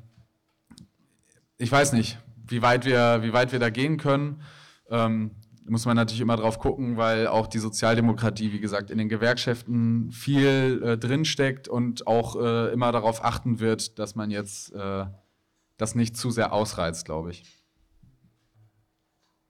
ich weiß nicht, wie weit wir, wie weit wir da gehen können. Ähm, muss man natürlich immer drauf gucken, weil auch die Sozialdemokratie, wie gesagt, in den Gewerkschaften viel äh, drinsteckt und auch äh, immer darauf achten wird, dass man jetzt äh, das nicht zu sehr ausreizt, glaube ich.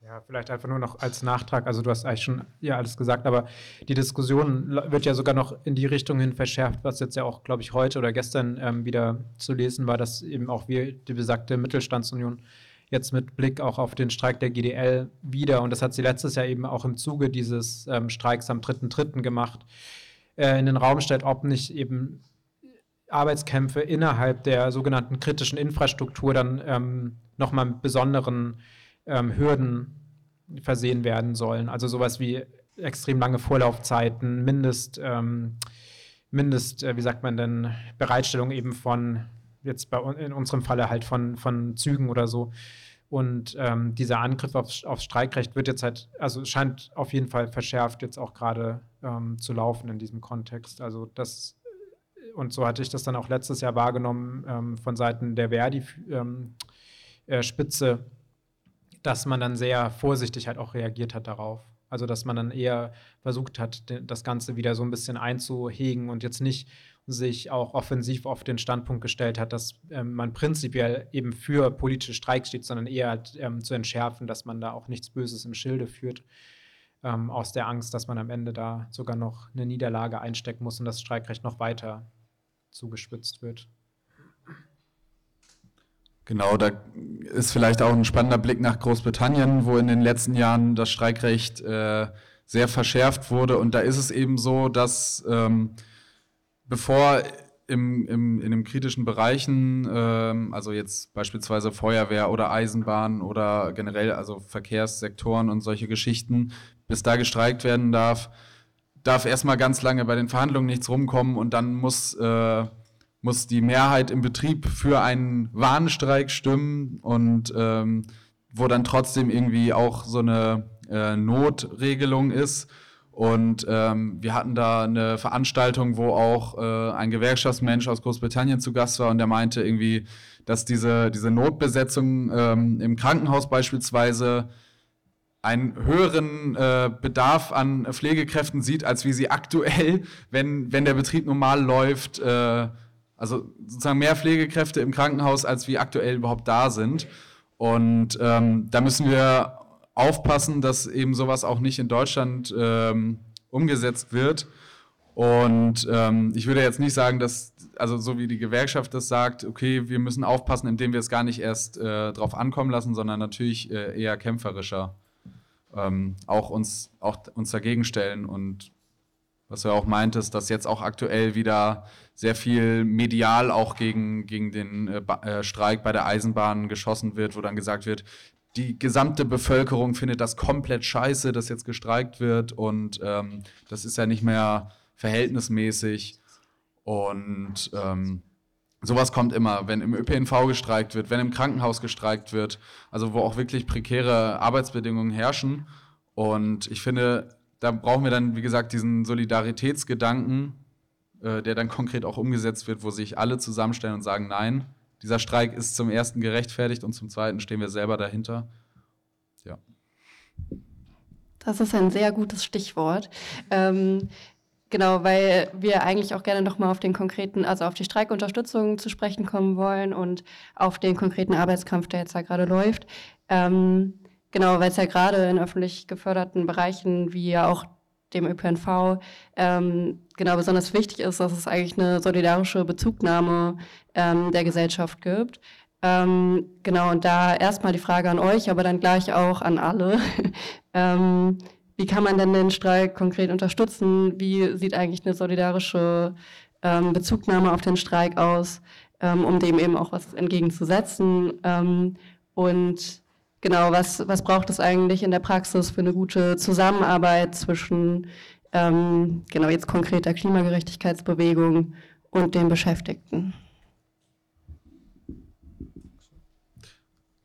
Ja, vielleicht einfach nur noch als Nachtrag. Also du hast eigentlich schon ja alles gesagt, aber die Diskussion wird ja sogar noch in die Richtung hin verschärft, was jetzt ja auch, glaube ich, heute oder gestern ähm, wieder zu lesen war, dass eben auch wir, die besagte Mittelstandsunion, jetzt mit Blick auch auf den Streik der GDL wieder, und das hat sie letztes Jahr eben auch im Zuge dieses ähm, Streiks am 3.3. gemacht, äh, in den Raum stellt, ob nicht eben Arbeitskämpfe innerhalb der sogenannten kritischen Infrastruktur dann ähm, nochmal mit besonderen ähm, Hürden versehen werden sollen. Also sowas wie extrem lange Vorlaufzeiten, Mindest, ähm, Mindest, äh, wie sagt man denn, Bereitstellung eben von, jetzt bei in unserem Falle halt von, von Zügen oder so. Und ähm, dieser Angriff aufs, aufs, Streikrecht wird jetzt halt, also scheint auf jeden Fall verschärft jetzt auch gerade ähm, zu laufen in diesem Kontext. Also das, und so hatte ich das dann auch letztes Jahr wahrgenommen ähm, von Seiten der Verdi-Spitze, ähm, äh, dass man dann sehr vorsichtig halt auch reagiert hat darauf. Also dass man dann eher versucht hat, das Ganze wieder so ein bisschen einzuhegen und jetzt nicht sich auch offensiv auf den Standpunkt gestellt hat, dass ähm, man prinzipiell eben für politische Streiks steht, sondern eher halt, ähm, zu entschärfen, dass man da auch nichts Böses im Schilde führt, ähm, aus der Angst, dass man am Ende da sogar noch eine Niederlage einstecken muss und das Streikrecht noch weiter zugespitzt wird. Genau, da ist vielleicht auch ein spannender Blick nach Großbritannien, wo in den letzten Jahren das Streikrecht äh, sehr verschärft wurde. Und da ist es eben so, dass ähm, bevor im, im, in den kritischen Bereichen, ähm, also jetzt beispielsweise Feuerwehr oder Eisenbahn oder generell also Verkehrssektoren und solche Geschichten, bis da gestreikt werden darf, darf erstmal ganz lange bei den Verhandlungen nichts rumkommen und dann muss, äh, muss die Mehrheit im Betrieb für einen Warnstreik stimmen und ähm, wo dann trotzdem irgendwie auch so eine äh, Notregelung ist und ähm, wir hatten da eine Veranstaltung, wo auch äh, ein Gewerkschaftsmensch aus Großbritannien zu Gast war und der meinte irgendwie, dass diese, diese Notbesetzung ähm, im Krankenhaus beispielsweise einen höheren äh, Bedarf an Pflegekräften sieht, als wie sie aktuell, wenn, wenn der Betrieb normal läuft, äh, also sozusagen mehr Pflegekräfte im Krankenhaus, als wie aktuell überhaupt da sind. Und ähm, da müssen wir aufpassen, dass eben sowas auch nicht in Deutschland ähm, umgesetzt wird. Und ähm, ich würde jetzt nicht sagen, dass, also so wie die Gewerkschaft das sagt, okay, wir müssen aufpassen, indem wir es gar nicht erst äh, drauf ankommen lassen, sondern natürlich äh, eher kämpferischer ähm, auch, uns, auch uns dagegen stellen. Und was du auch meintest, dass jetzt auch aktuell wieder sehr viel medial auch gegen, gegen den äh, äh Streik bei der Eisenbahn geschossen wird, wo dann gesagt wird, die gesamte Bevölkerung findet das komplett scheiße, dass jetzt gestreikt wird und ähm, das ist ja nicht mehr verhältnismäßig. Und ähm, sowas kommt immer, wenn im ÖPNV gestreikt wird, wenn im Krankenhaus gestreikt wird, also wo auch wirklich prekäre Arbeitsbedingungen herrschen. Und ich finde, da brauchen wir dann, wie gesagt, diesen Solidaritätsgedanken, äh, der dann konkret auch umgesetzt wird, wo sich alle zusammenstellen und sagen, nein, dieser Streik ist zum ersten gerechtfertigt und zum zweiten stehen wir selber dahinter. Ja. Das ist ein sehr gutes Stichwort. Ähm, genau, weil wir eigentlich auch gerne nochmal auf den konkreten, also auf die Streikunterstützung zu sprechen kommen wollen und auf den konkreten Arbeitskampf, der jetzt da gerade läuft. Ähm, genau, weil es ja gerade in öffentlich geförderten Bereichen wie ja auch dem ÖPNV ähm, genau besonders wichtig ist, dass es eigentlich eine solidarische Bezugnahme ähm, der Gesellschaft gibt. Ähm, genau, und da erstmal die Frage an euch, aber dann gleich auch an alle. ähm, wie kann man denn den Streik konkret unterstützen? Wie sieht eigentlich eine solidarische ähm, Bezugnahme auf den Streik aus, ähm, um dem eben auch was entgegenzusetzen. Ähm, und genau, was, was braucht es eigentlich in der Praxis für eine gute Zusammenarbeit zwischen ähm, genau jetzt konkreter Klimagerechtigkeitsbewegung und den Beschäftigten?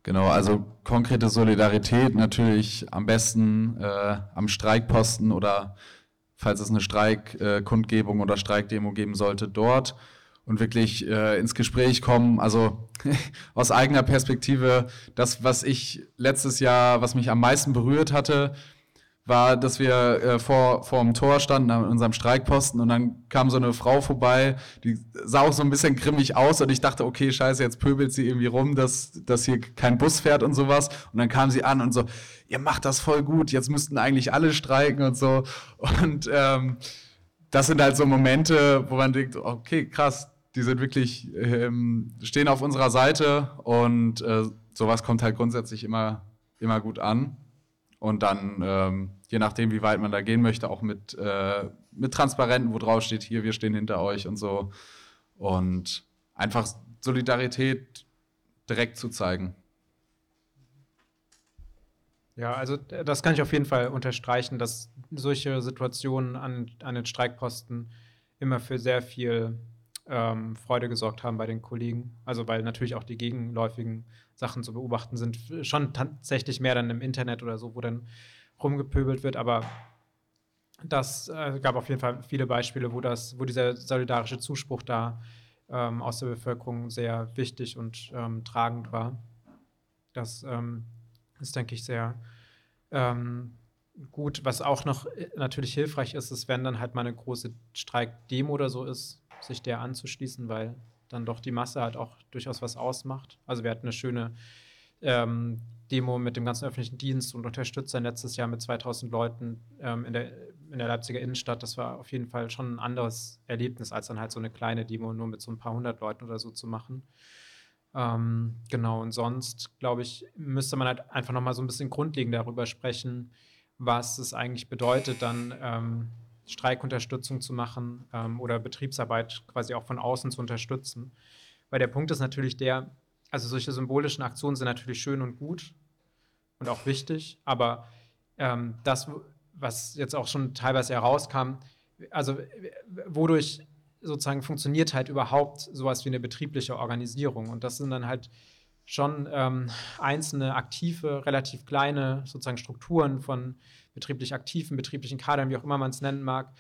Genau, also konkrete Solidarität natürlich am besten äh, am Streikposten oder falls es eine Streikkundgebung äh, oder Streikdemo geben sollte, dort und wirklich äh, ins Gespräch kommen. Also aus eigener Perspektive, das, was ich letztes Jahr, was mich am meisten berührt hatte, war, dass wir äh, vor, vor dem Tor standen an unserem Streikposten und dann kam so eine Frau vorbei, die sah auch so ein bisschen grimmig aus und ich dachte, okay, scheiße, jetzt pöbelt sie irgendwie rum, dass, dass hier kein Bus fährt und sowas. Und dann kam sie an und so, ihr macht das voll gut, jetzt müssten eigentlich alle streiken und so. Und ähm, das sind halt so Momente, wo man denkt, okay, krass, die sind wirklich, ähm, stehen auf unserer Seite und äh, sowas kommt halt grundsätzlich immer, immer gut an. Und dann, ähm, je nachdem, wie weit man da gehen möchte, auch mit, äh, mit Transparenten, wo drauf steht, hier, wir stehen hinter euch und so. Und einfach Solidarität direkt zu zeigen. Ja, also das kann ich auf jeden Fall unterstreichen, dass solche Situationen an, an den Streikposten immer für sehr viel ähm, Freude gesorgt haben bei den Kollegen. Also weil natürlich auch die gegenläufigen Sachen zu beobachten sind, schon tatsächlich mehr dann im Internet oder so, wo dann rumgepöbelt wird, aber das äh, gab auf jeden Fall viele Beispiele, wo das, wo dieser solidarische Zuspruch da ähm, aus der Bevölkerung sehr wichtig und ähm, tragend war. Das ähm, ist, denke ich, sehr ähm, gut. Was auch noch äh, natürlich hilfreich ist, ist, wenn dann halt mal eine große Streikdemo oder so ist, sich der anzuschließen, weil dann doch die Masse halt auch durchaus was ausmacht. Also wir hatten eine schöne ähm, Demo mit dem ganzen öffentlichen Dienst und Unterstützern letztes Jahr mit 2000 Leuten ähm, in, der, in der Leipziger Innenstadt. Das war auf jeden Fall schon ein anderes Erlebnis, als dann halt so eine kleine Demo nur mit so ein paar hundert Leuten oder so zu machen. Ähm, genau, und sonst, glaube ich, müsste man halt einfach nochmal so ein bisschen grundlegend darüber sprechen, was es eigentlich bedeutet, dann ähm, Streikunterstützung zu machen ähm, oder Betriebsarbeit quasi auch von außen zu unterstützen. Weil der Punkt ist natürlich der, also solche symbolischen Aktionen sind natürlich schön und gut und auch wichtig, aber ähm, das, was jetzt auch schon teilweise herauskam, also wodurch sozusagen funktioniert halt überhaupt sowas wie eine betriebliche Organisierung. Und das sind dann halt schon ähm, einzelne aktive, relativ kleine sozusagen Strukturen von betrieblich aktiven, betrieblichen Kadern, wie auch immer man es nennen mag.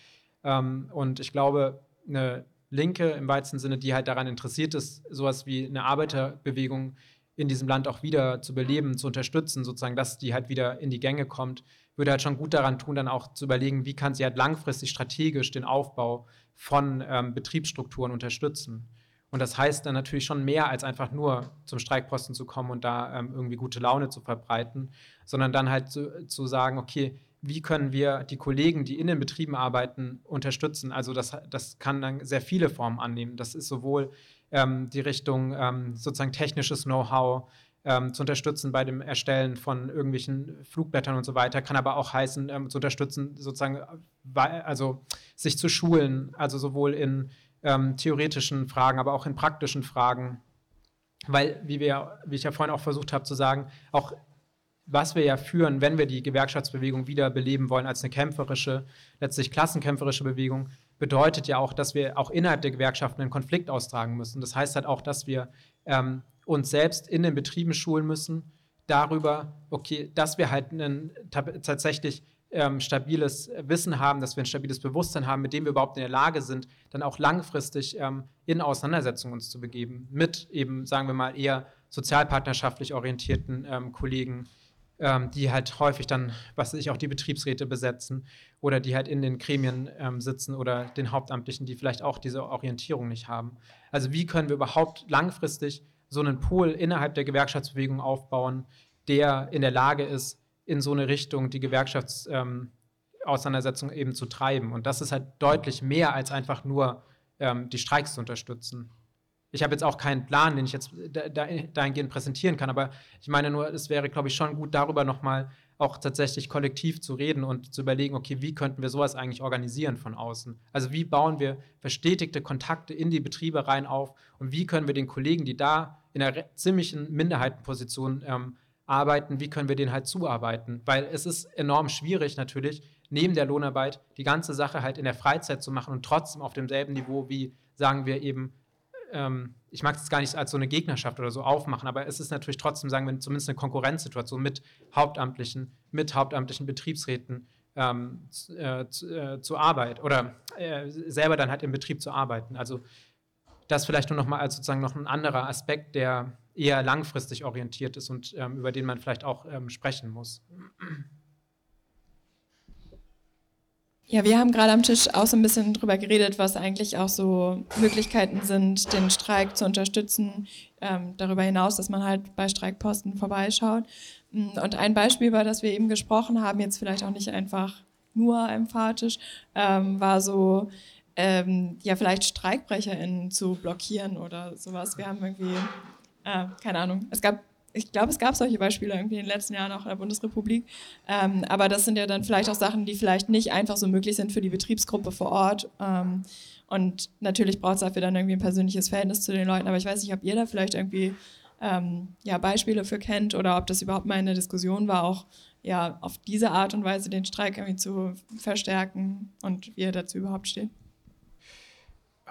Ähm, und ich glaube, eine Linke im weitesten Sinne, die halt daran interessiert ist, sowas wie eine Arbeiterbewegung in diesem Land auch wieder zu beleben, zu unterstützen, sozusagen, dass die halt wieder in die Gänge kommt, würde halt schon gut daran tun, dann auch zu überlegen, wie kann sie halt langfristig strategisch den Aufbau von ähm, Betriebsstrukturen unterstützen. Und das heißt dann natürlich schon mehr als einfach nur zum Streikposten zu kommen und da ähm, irgendwie gute Laune zu verbreiten, sondern dann halt zu, zu sagen, okay, wie können wir die Kollegen, die in den Betrieben arbeiten, unterstützen? Also das, das kann dann sehr viele Formen annehmen. Das ist sowohl ähm, die Richtung ähm, sozusagen technisches Know-how, ähm, zu unterstützen bei dem Erstellen von irgendwelchen Flugblättern und so weiter, kann aber auch heißen, ähm, zu unterstützen, sozusagen, also sich zu schulen, also sowohl in ähm, theoretischen Fragen, aber auch in praktischen Fragen. Weil, wie, wir, wie ich ja vorhin auch versucht habe zu sagen, auch was wir ja führen, wenn wir die Gewerkschaftsbewegung wieder beleben wollen als eine kämpferische, letztlich klassenkämpferische Bewegung, bedeutet ja auch, dass wir auch innerhalb der Gewerkschaften einen Konflikt austragen müssen. Das heißt halt auch, dass wir ähm, uns selbst in den Betrieben schulen müssen darüber, okay, dass wir halt einen, tatsächlich ähm, stabiles Wissen haben, dass wir ein stabiles Bewusstsein haben, mit dem wir überhaupt in der Lage sind, dann auch langfristig ähm, in Auseinandersetzungen uns zu begeben mit eben, sagen wir mal, eher sozialpartnerschaftlich orientierten ähm, Kollegen, ähm, die halt häufig dann, was weiß ich, auch die Betriebsräte besetzen oder die halt in den Gremien ähm, sitzen oder den Hauptamtlichen, die vielleicht auch diese Orientierung nicht haben. Also wie können wir überhaupt langfristig so einen Pool innerhalb der Gewerkschaftsbewegung aufbauen, der in der Lage ist, in so eine Richtung die Gewerkschaftsauseinandersetzung ähm, eben zu treiben. Und das ist halt deutlich mehr als einfach nur ähm, die Streiks zu unterstützen. Ich habe jetzt auch keinen Plan, den ich jetzt dahingehend präsentieren kann, aber ich meine nur, es wäre, glaube ich, schon gut, darüber nochmal auch tatsächlich kollektiv zu reden und zu überlegen, okay, wie könnten wir sowas eigentlich organisieren von außen? Also wie bauen wir verstetigte Kontakte in die Betriebe rein auf und wie können wir den Kollegen, die da in einer ziemlichen Minderheitenposition ähm, arbeiten, wie können wir denen halt zuarbeiten? Weil es ist enorm schwierig natürlich, neben der Lohnarbeit die ganze Sache halt in der Freizeit zu machen und trotzdem auf demselben Niveau wie, sagen wir eben, ähm, ich mag es gar nicht als so eine Gegnerschaft oder so aufmachen, aber es ist natürlich trotzdem, sagen wir, zumindest eine Konkurrenzsituation mit Hauptamtlichen, mit hauptamtlichen Betriebsräten ähm, zu, äh, zu, äh, zur Arbeit oder äh, selber dann halt im Betrieb zu arbeiten. Also das vielleicht nur noch mal als sozusagen noch ein anderer Aspekt, der eher langfristig orientiert ist und ähm, über den man vielleicht auch ähm, sprechen muss. Ja, wir haben gerade am Tisch auch so ein bisschen drüber geredet, was eigentlich auch so Möglichkeiten sind, den Streik zu unterstützen. Ähm, darüber hinaus, dass man halt bei Streikposten vorbeischaut. Mm, und ein Beispiel, über das wir eben gesprochen haben, jetzt vielleicht auch nicht einfach nur emphatisch, ähm, war so, ähm, ja, vielleicht StreikbrecherInnen zu blockieren oder sowas. Wir haben irgendwie, äh, keine Ahnung, es gab ich glaube, es gab solche Beispiele irgendwie in den letzten Jahren auch in der Bundesrepublik. Ähm, aber das sind ja dann vielleicht auch Sachen, die vielleicht nicht einfach so möglich sind für die Betriebsgruppe vor Ort. Ähm, und natürlich braucht es dafür dann irgendwie ein persönliches Verhältnis zu den Leuten. Aber ich weiß nicht, ob ihr da vielleicht irgendwie ähm, ja, Beispiele für kennt oder ob das überhaupt mal eine Diskussion war, auch ja, auf diese Art und Weise den Streik irgendwie zu verstärken und wie er dazu überhaupt steht.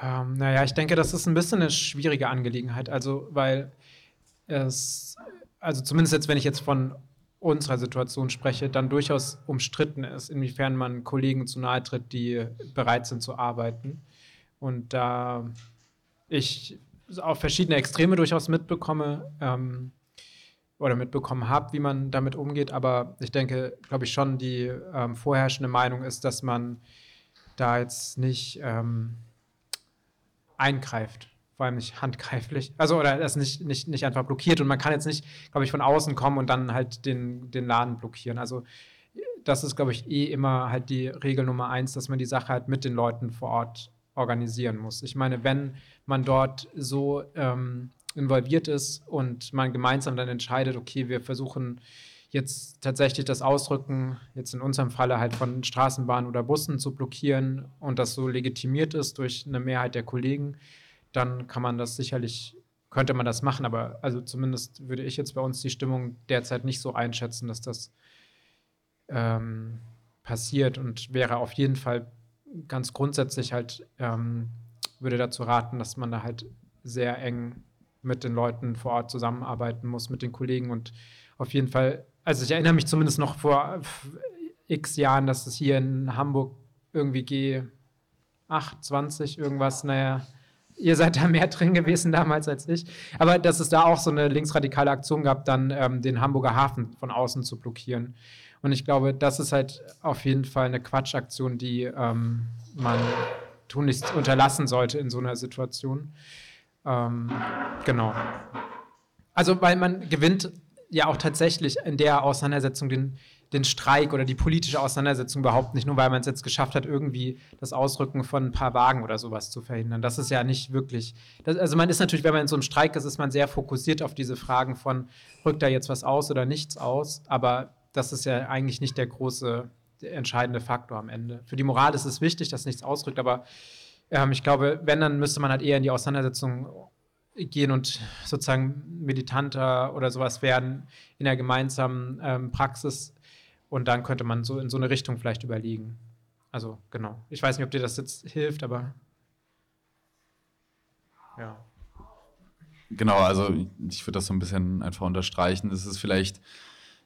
Ähm, naja, ich denke, das ist ein bisschen eine schwierige Angelegenheit. Also, weil es also zumindest jetzt, wenn ich jetzt von unserer Situation spreche, dann durchaus umstritten ist, inwiefern man Kollegen zu nahe tritt, die bereit sind zu arbeiten. Und da ich auch verschiedene Extreme durchaus mitbekomme ähm, oder mitbekommen habe, wie man damit umgeht, aber ich denke, glaube ich schon, die ähm, vorherrschende Meinung ist, dass man da jetzt nicht ähm, eingreift vor allem nicht handgreiflich. Also, oder das nicht, nicht, nicht einfach blockiert. Und man kann jetzt nicht, glaube ich, von außen kommen und dann halt den, den Laden blockieren. Also, das ist, glaube ich, eh immer halt die Regel Nummer eins, dass man die Sache halt mit den Leuten vor Ort organisieren muss. Ich meine, wenn man dort so ähm, involviert ist und man gemeinsam dann entscheidet, okay, wir versuchen jetzt tatsächlich das Ausrücken, jetzt in unserem Falle halt von Straßenbahnen oder Bussen zu blockieren und das so legitimiert ist durch eine Mehrheit der Kollegen, dann kann man das sicherlich, könnte man das machen, aber also zumindest würde ich jetzt bei uns die Stimmung derzeit nicht so einschätzen, dass das ähm, passiert und wäre auf jeden Fall ganz grundsätzlich halt, ähm, würde dazu raten, dass man da halt sehr eng mit den Leuten vor Ort zusammenarbeiten muss, mit den Kollegen und auf jeden Fall, also ich erinnere mich zumindest noch vor x Jahren, dass es hier in Hamburg irgendwie G8, 20, irgendwas, naja, Ihr seid da mehr drin gewesen damals als ich. Aber dass es da auch so eine linksradikale Aktion gab, dann ähm, den Hamburger Hafen von außen zu blockieren. Und ich glaube, das ist halt auf jeden Fall eine Quatschaktion, die ähm, man tunlichst unterlassen sollte in so einer Situation. Ähm, genau. Also, weil man gewinnt ja auch tatsächlich in der Auseinandersetzung den, den Streik oder die politische Auseinandersetzung überhaupt nicht, nur weil man es jetzt geschafft hat, irgendwie das Ausrücken von ein paar Wagen oder sowas zu verhindern. Das ist ja nicht wirklich. Das, also man ist natürlich, wenn man in so einem Streik ist, ist man sehr fokussiert auf diese Fragen von, rückt da jetzt was aus oder nichts aus, aber das ist ja eigentlich nicht der große, der entscheidende Faktor am Ende. Für die Moral ist es wichtig, dass nichts ausrückt, aber ähm, ich glaube, wenn, dann müsste man halt eher in die Auseinandersetzung gehen und sozusagen militanter oder sowas werden in der gemeinsamen ähm, Praxis und dann könnte man so in so eine Richtung vielleicht überlegen. Also genau. Ich weiß nicht, ob dir das jetzt hilft, aber ja. Genau, also ich würde das so ein bisschen einfach unterstreichen. Es ist vielleicht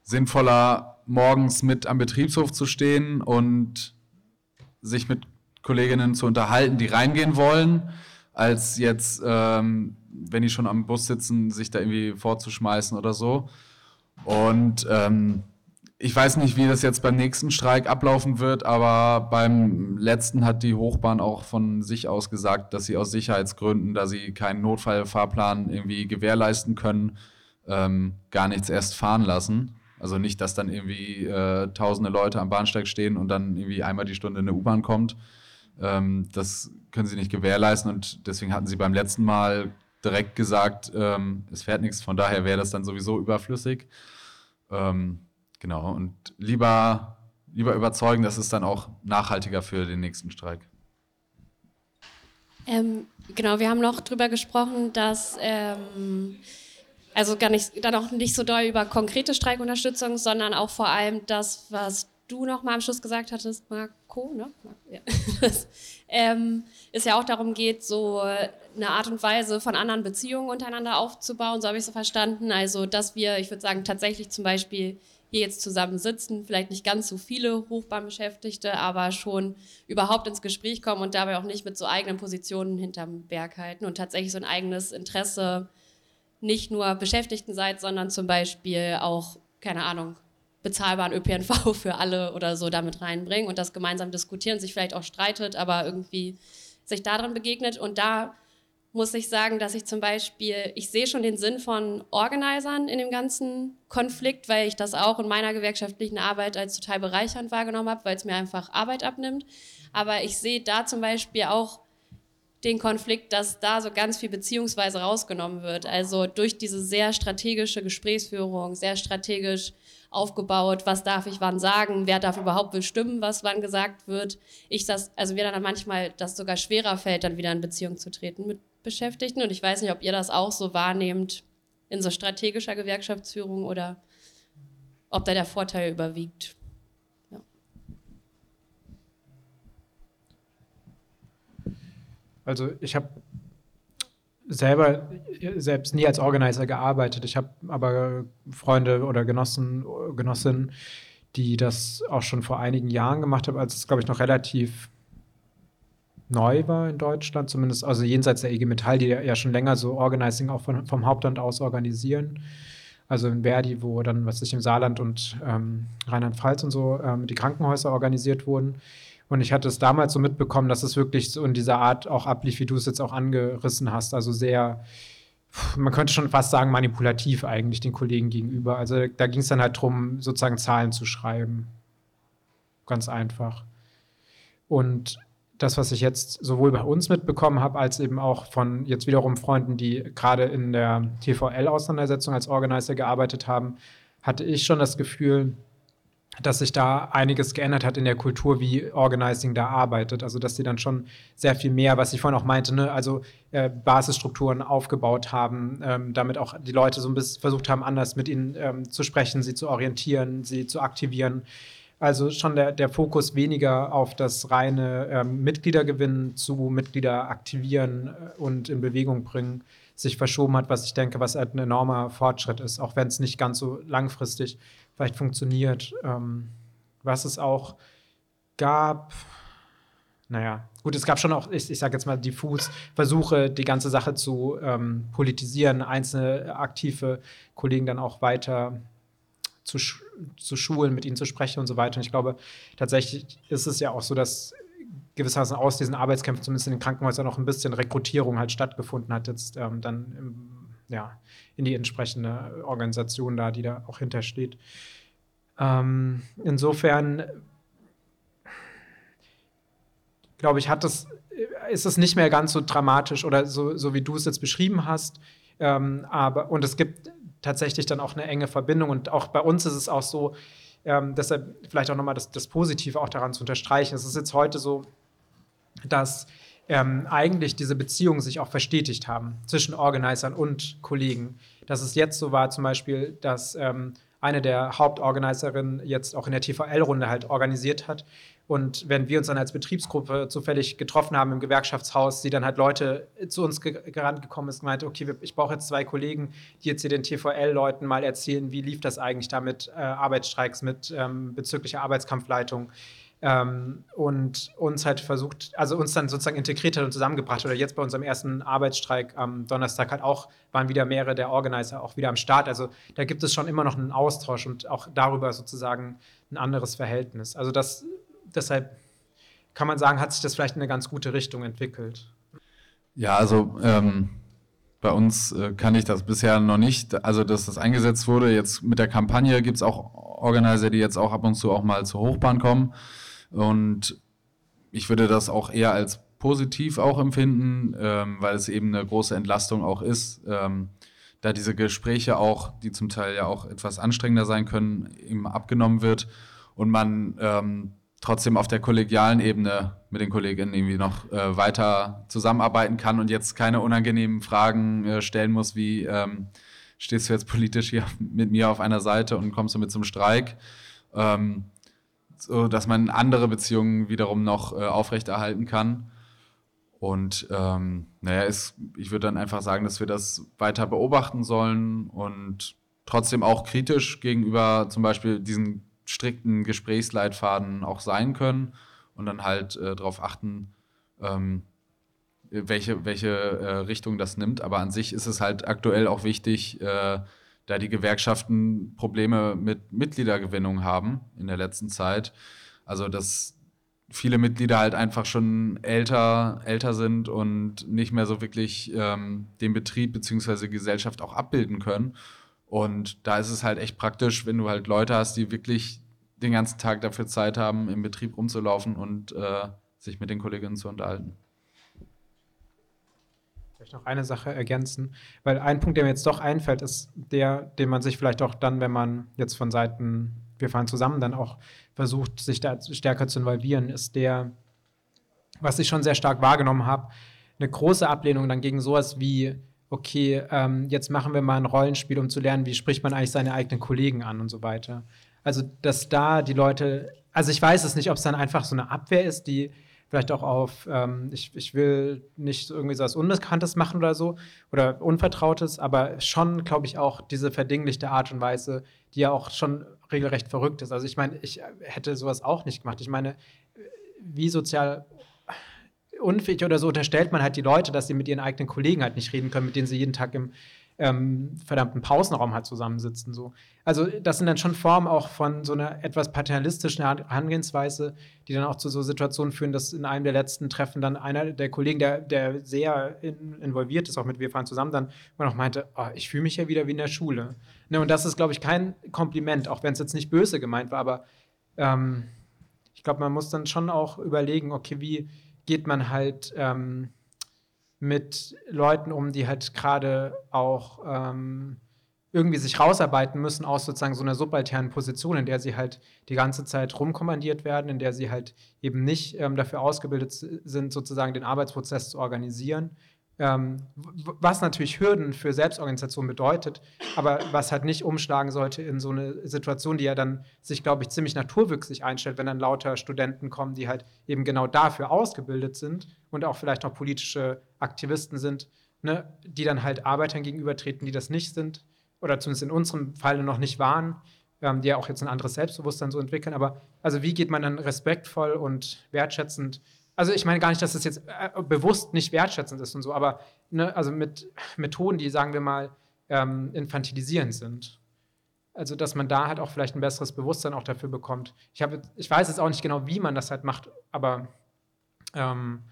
sinnvoller, morgens mit am Betriebshof zu stehen und sich mit Kolleginnen zu unterhalten, die reingehen wollen, als jetzt, ähm, wenn die schon am Bus sitzen, sich da irgendwie vorzuschmeißen oder so. Und ähm, ich weiß nicht, wie das jetzt beim nächsten Streik ablaufen wird, aber beim letzten hat die Hochbahn auch von sich aus gesagt, dass sie aus Sicherheitsgründen, da sie keinen Notfallfahrplan irgendwie gewährleisten können, ähm, gar nichts erst fahren lassen. Also nicht, dass dann irgendwie äh, tausende Leute am Bahnsteig stehen und dann irgendwie einmal die Stunde eine U-Bahn kommt. Ähm, das können sie nicht gewährleisten und deswegen hatten sie beim letzten Mal direkt gesagt, ähm, es fährt nichts, von daher wäre das dann sowieso überflüssig. Ähm, genau, und lieber, lieber überzeugen, das ist dann auch nachhaltiger für den nächsten Streik. Ähm, genau, wir haben noch darüber gesprochen, dass ähm, also gar nicht, dann auch nicht so doll über konkrete Streikunterstützung, sondern auch vor allem das, was du noch mal am Schluss gesagt hattest, Marco, ne? Ja. Ähm, es ja auch darum geht, so eine Art und Weise von anderen Beziehungen untereinander aufzubauen, so habe ich es so verstanden. Also, dass wir, ich würde sagen, tatsächlich zum Beispiel hier jetzt zusammen sitzen, vielleicht nicht ganz so viele Hochbahnbeschäftigte, aber schon überhaupt ins Gespräch kommen und dabei auch nicht mit so eigenen Positionen hinterm Berg halten und tatsächlich so ein eigenes Interesse nicht nur Beschäftigten seid, sondern zum Beispiel auch, keine Ahnung, bezahlbaren ÖPNV für alle oder so damit reinbringen und das gemeinsam diskutieren, sich vielleicht auch streitet, aber irgendwie sich daran begegnet. Und da muss ich sagen, dass ich zum Beispiel, ich sehe schon den Sinn von Organisern in dem ganzen Konflikt, weil ich das auch in meiner gewerkschaftlichen Arbeit als total bereichernd wahrgenommen habe, weil es mir einfach Arbeit abnimmt. Aber ich sehe da zum Beispiel auch den Konflikt, dass da so ganz viel beziehungsweise rausgenommen wird. Also durch diese sehr strategische Gesprächsführung, sehr strategisch aufgebaut, was darf ich wann sagen, wer darf überhaupt bestimmen, was wann gesagt wird. Ich das, also mir dann manchmal das sogar schwerer fällt, dann wieder in Beziehung zu treten mit Beschäftigten. Und ich weiß nicht, ob ihr das auch so wahrnehmt in so strategischer Gewerkschaftsführung oder ob da der Vorteil überwiegt. Also ich habe selber selbst nie als Organizer gearbeitet. Ich habe aber Freunde oder Genossen, Genossinnen, die das auch schon vor einigen Jahren gemacht haben, als es, glaube ich, noch relativ neu war in Deutschland, zumindest, also jenseits der IG Metall, die ja schon länger so Organizing auch von, vom Hauptland aus organisieren. Also in Verdi, wo dann, was ich im Saarland und ähm, Rheinland-Pfalz und so ähm, die Krankenhäuser organisiert wurden. Und ich hatte es damals so mitbekommen, dass es wirklich so in dieser Art auch ablief, wie du es jetzt auch angerissen hast. Also sehr, man könnte schon fast sagen, manipulativ eigentlich den Kollegen gegenüber. Also da ging es dann halt darum, sozusagen Zahlen zu schreiben. Ganz einfach. Und das, was ich jetzt sowohl bei uns mitbekommen habe, als eben auch von jetzt wiederum Freunden, die gerade in der TVL-Auseinandersetzung als Organizer gearbeitet haben, hatte ich schon das Gefühl, dass sich da einiges geändert hat in der Kultur, wie Organizing da arbeitet. Also, dass sie dann schon sehr viel mehr, was ich vorhin auch meinte, ne, also äh, Basisstrukturen aufgebaut haben, ähm, damit auch die Leute so ein bisschen versucht haben, anders mit ihnen ähm, zu sprechen, sie zu orientieren, sie zu aktivieren. Also schon der, der Fokus weniger auf das reine ähm, Mitgliedergewinnen zu Mitglieder aktivieren äh, und in Bewegung bringen sich verschoben hat, was ich denke, was halt ein enormer Fortschritt ist, auch wenn es nicht ganz so langfristig vielleicht funktioniert. Ähm, was es auch gab, naja, gut, es gab schon auch, ich, ich sage jetzt mal diffus, Versuche, die ganze Sache zu ähm, politisieren, einzelne aktive Kollegen dann auch weiter zu, zu schulen, mit ihnen zu sprechen und so weiter. Und ich glaube, tatsächlich ist es ja auch so, dass gewissermaßen aus diesen Arbeitskämpfen, zumindest in den Krankenhäusern, noch ein bisschen Rekrutierung halt stattgefunden hat, jetzt ähm, dann im, ja, in die entsprechende Organisation da, die da auch hintersteht. Ähm, insofern glaube ich, hat das, ist es nicht mehr ganz so dramatisch oder so, so wie du es jetzt beschrieben hast. Ähm, aber, und es gibt tatsächlich dann auch eine enge Verbindung. Und auch bei uns ist es auch so, ähm, deshalb vielleicht auch nochmal das, das Positive auch daran zu unterstreichen. Es ist jetzt heute so, dass ähm, eigentlich diese Beziehungen sich auch verstetigt haben zwischen Organisern und Kollegen. Dass es jetzt so war, zum Beispiel, dass ähm, eine der Hauptorganiserinnen jetzt auch in der TVL-Runde halt organisiert hat. Und wenn wir uns dann als Betriebsgruppe zufällig getroffen haben im Gewerkschaftshaus, sie dann halt Leute zu uns gerannt gekommen ist und meinte, okay, ich brauche jetzt zwei Kollegen, die jetzt hier den TVL-Leuten mal erzählen, wie lief das eigentlich da mit äh, Arbeitsstreiks, mit ähm, bezüglicher Arbeitskampfleitung ähm, und uns halt versucht, also uns dann sozusagen integriert hat und zusammengebracht. Oder jetzt bei unserem ersten Arbeitsstreik am Donnerstag halt auch, waren wieder mehrere der Organizer auch wieder am Start. Also da gibt es schon immer noch einen Austausch und auch darüber sozusagen ein anderes Verhältnis. Also das, deshalb kann man sagen, hat sich das vielleicht in eine ganz gute Richtung entwickelt. Ja, also ähm, bei uns äh, kann ich das bisher noch nicht, also dass das eingesetzt wurde. Jetzt mit der Kampagne gibt es auch Organizer, die jetzt auch ab und zu auch mal zur Hochbahn kommen. Und ich würde das auch eher als positiv auch empfinden, ähm, weil es eben eine große Entlastung auch ist, ähm, da diese Gespräche auch, die zum Teil ja auch etwas anstrengender sein können, ihm abgenommen wird und man ähm, trotzdem auf der kollegialen Ebene mit den Kolleginnen irgendwie noch äh, weiter zusammenarbeiten kann und jetzt keine unangenehmen Fragen äh, stellen muss, wie ähm, stehst du jetzt politisch hier mit mir auf einer Seite und kommst du mit zum Streik, ähm, so dass man andere Beziehungen wiederum noch äh, aufrechterhalten kann. Und ähm, naja, ist, ich würde dann einfach sagen, dass wir das weiter beobachten sollen und trotzdem auch kritisch gegenüber zum Beispiel diesen strikten Gesprächsleitfaden auch sein können und dann halt äh, darauf achten, ähm, welche, welche äh, Richtung das nimmt. Aber an sich ist es halt aktuell auch wichtig, äh, da die Gewerkschaften Probleme mit Mitgliedergewinnung haben in der letzten Zeit. Also dass viele Mitglieder halt einfach schon älter, älter sind und nicht mehr so wirklich ähm, den Betrieb bzw. Gesellschaft auch abbilden können. Und da ist es halt echt praktisch, wenn du halt Leute hast, die wirklich den ganzen Tag dafür Zeit haben, im Betrieb rumzulaufen und äh, sich mit den Kolleginnen zu unterhalten. Vielleicht noch eine Sache ergänzen, weil ein Punkt, der mir jetzt doch einfällt, ist der, den man sich vielleicht auch dann, wenn man jetzt von Seiten, wir fahren zusammen, dann auch versucht, sich da stärker zu involvieren, ist der, was ich schon sehr stark wahrgenommen habe, eine große Ablehnung dann gegen sowas wie okay, ähm, jetzt machen wir mal ein Rollenspiel, um zu lernen, wie spricht man eigentlich seine eigenen Kollegen an und so weiter. Also, dass da die Leute, also ich weiß es nicht, ob es dann einfach so eine Abwehr ist, die vielleicht auch auf, ähm, ich, ich will nicht irgendwie so was Unbekanntes machen oder so oder Unvertrautes, aber schon, glaube ich, auch diese verdinglichte Art und Weise, die ja auch schon regelrecht verrückt ist. Also ich meine, ich hätte sowas auch nicht gemacht. Ich meine, wie sozial unfähig oder so unterstellt man halt die Leute, dass sie mit ihren eigenen Kollegen halt nicht reden können, mit denen sie jeden Tag im ähm, verdammten Pausenraum halt zusammensitzen. So. Also das sind dann schon Formen auch von so einer etwas paternalistischen Herangehensweise, die dann auch zu so Situationen führen, dass in einem der letzten Treffen dann einer der Kollegen, der, der sehr in, involviert ist, auch mit Wir fahren zusammen, dann immer noch meinte, oh, ich fühle mich ja wieder wie in der Schule. Ne, und das ist, glaube ich, kein Kompliment, auch wenn es jetzt nicht böse gemeint war, aber ähm, ich glaube, man muss dann schon auch überlegen, okay, wie geht man halt ähm, mit Leuten um, die halt gerade auch ähm, irgendwie sich rausarbeiten müssen aus sozusagen so einer subalternen Position, in der sie halt die ganze Zeit rumkommandiert werden, in der sie halt eben nicht ähm, dafür ausgebildet sind, sozusagen den Arbeitsprozess zu organisieren, was natürlich Hürden für Selbstorganisation bedeutet, aber was halt nicht umschlagen sollte in so eine Situation, die ja dann sich, glaube ich, ziemlich naturwüchsig einstellt, wenn dann lauter Studenten kommen, die halt eben genau dafür ausgebildet sind und auch vielleicht auch politische Aktivisten sind, ne, die dann halt Arbeitern gegenübertreten, die das nicht sind oder zumindest in unserem Fall noch nicht waren, ähm, die ja auch jetzt ein anderes Selbstbewusstsein so entwickeln. Aber also wie geht man dann respektvoll und wertschätzend also ich meine gar nicht, dass es jetzt äh, bewusst nicht wertschätzend ist und so, aber ne, also mit Methoden, die, sagen wir mal, ähm, infantilisierend sind. Also dass man da halt auch vielleicht ein besseres Bewusstsein auch dafür bekommt. Ich, hab, ich weiß jetzt auch nicht genau, wie man das halt macht, aber ähm,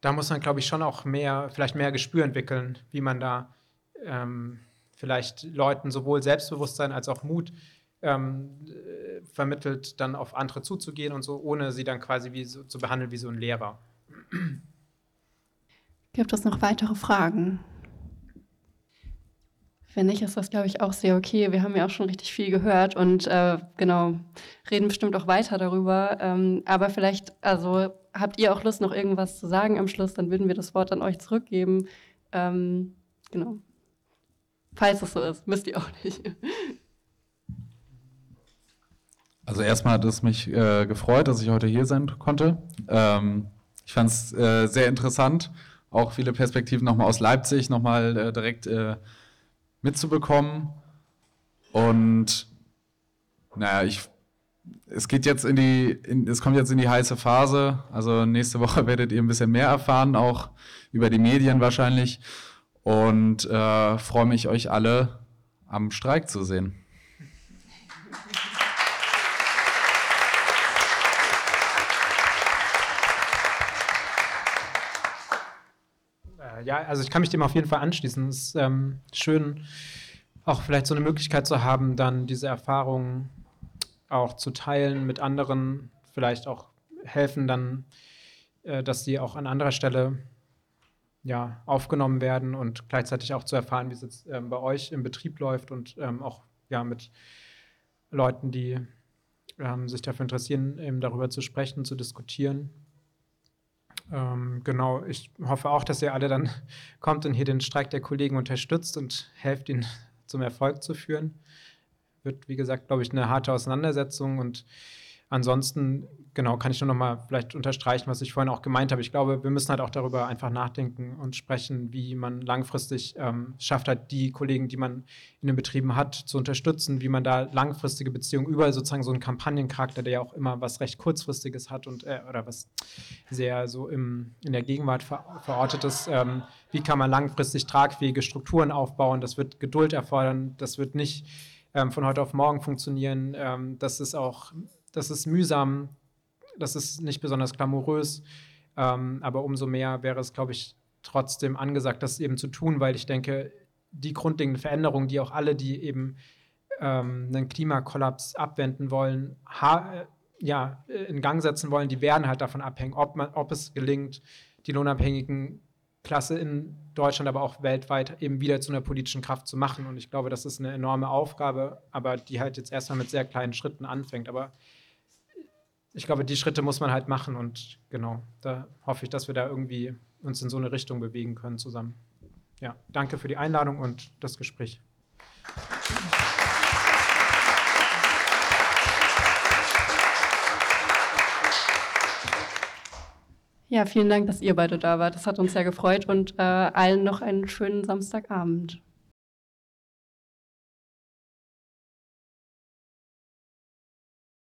da muss man, glaube ich, schon auch mehr, vielleicht mehr Gespür entwickeln, wie man da ähm, vielleicht Leuten sowohl Selbstbewusstsein als auch Mut ähm, äh, vermittelt, dann auf andere zuzugehen und so, ohne sie dann quasi wie so, zu behandeln wie so ein Lehrer. Gibt es noch weitere Fragen? Wenn nicht, ist das, glaube ich, auch sehr okay. Wir haben ja auch schon richtig viel gehört und äh, genau, reden bestimmt auch weiter darüber. Ähm, aber vielleicht, also habt ihr auch Lust, noch irgendwas zu sagen am Schluss, dann würden wir das Wort an euch zurückgeben. Ähm, genau. Falls es so ist, müsst ihr auch nicht. Also erstmal hat es mich äh, gefreut, dass ich heute hier sein konnte. Ähm, ich fand es äh, sehr interessant, auch viele Perspektiven nochmal aus Leipzig nochmal äh, direkt äh, mitzubekommen. Und naja, ich, es geht jetzt in die, in, es kommt jetzt in die heiße Phase. Also nächste Woche werdet ihr ein bisschen mehr erfahren, auch über die Medien wahrscheinlich. Und äh, freue mich, euch alle am Streik zu sehen. Ja, also ich kann mich dem auf jeden Fall anschließen. Es ist ähm, schön, auch vielleicht so eine Möglichkeit zu haben, dann diese Erfahrungen auch zu teilen mit anderen, vielleicht auch helfen dann, äh, dass sie auch an anderer Stelle ja, aufgenommen werden und gleichzeitig auch zu erfahren, wie es jetzt ähm, bei euch im Betrieb läuft und ähm, auch ja, mit Leuten, die ähm, sich dafür interessieren, eben darüber zu sprechen, zu diskutieren. Ähm, genau, ich hoffe auch, dass ihr alle dann kommt und hier den Streik der Kollegen unterstützt und helft, ihn zum Erfolg zu führen. Wird, wie gesagt, glaube ich, eine harte Auseinandersetzung und Ansonsten, genau, kann ich nur noch mal vielleicht unterstreichen, was ich vorhin auch gemeint habe. Ich glaube, wir müssen halt auch darüber einfach nachdenken und sprechen, wie man langfristig ähm, schafft, halt die Kollegen, die man in den Betrieben hat, zu unterstützen, wie man da langfristige Beziehungen über sozusagen so einen Kampagnencharakter, der ja auch immer was recht kurzfristiges hat und äh, oder was sehr so im, in der Gegenwart ver verortet ist, ähm, wie kann man langfristig tragfähige Strukturen aufbauen? Das wird Geduld erfordern, das wird nicht ähm, von heute auf morgen funktionieren. Ähm, das ist auch das ist mühsam, das ist nicht besonders glamourös, ähm, aber umso mehr wäre es, glaube ich, trotzdem angesagt, das eben zu tun, weil ich denke, die grundlegenden Veränderungen, die auch alle, die eben ähm, einen Klimakollaps abwenden wollen, ja, in Gang setzen wollen, die werden halt davon abhängen, ob, man, ob es gelingt, die lohnabhängigen Klasse in Deutschland, aber auch weltweit eben wieder zu einer politischen Kraft zu machen. Und ich glaube, das ist eine enorme Aufgabe, aber die halt jetzt erstmal mit sehr kleinen Schritten anfängt. Aber ich glaube, die Schritte muss man halt machen und genau, da hoffe ich, dass wir da irgendwie uns in so eine Richtung bewegen können zusammen. Ja, danke für die Einladung und das Gespräch. Ja, vielen Dank, dass ihr beide da wart. Das hat uns sehr gefreut und äh, allen noch einen schönen Samstagabend.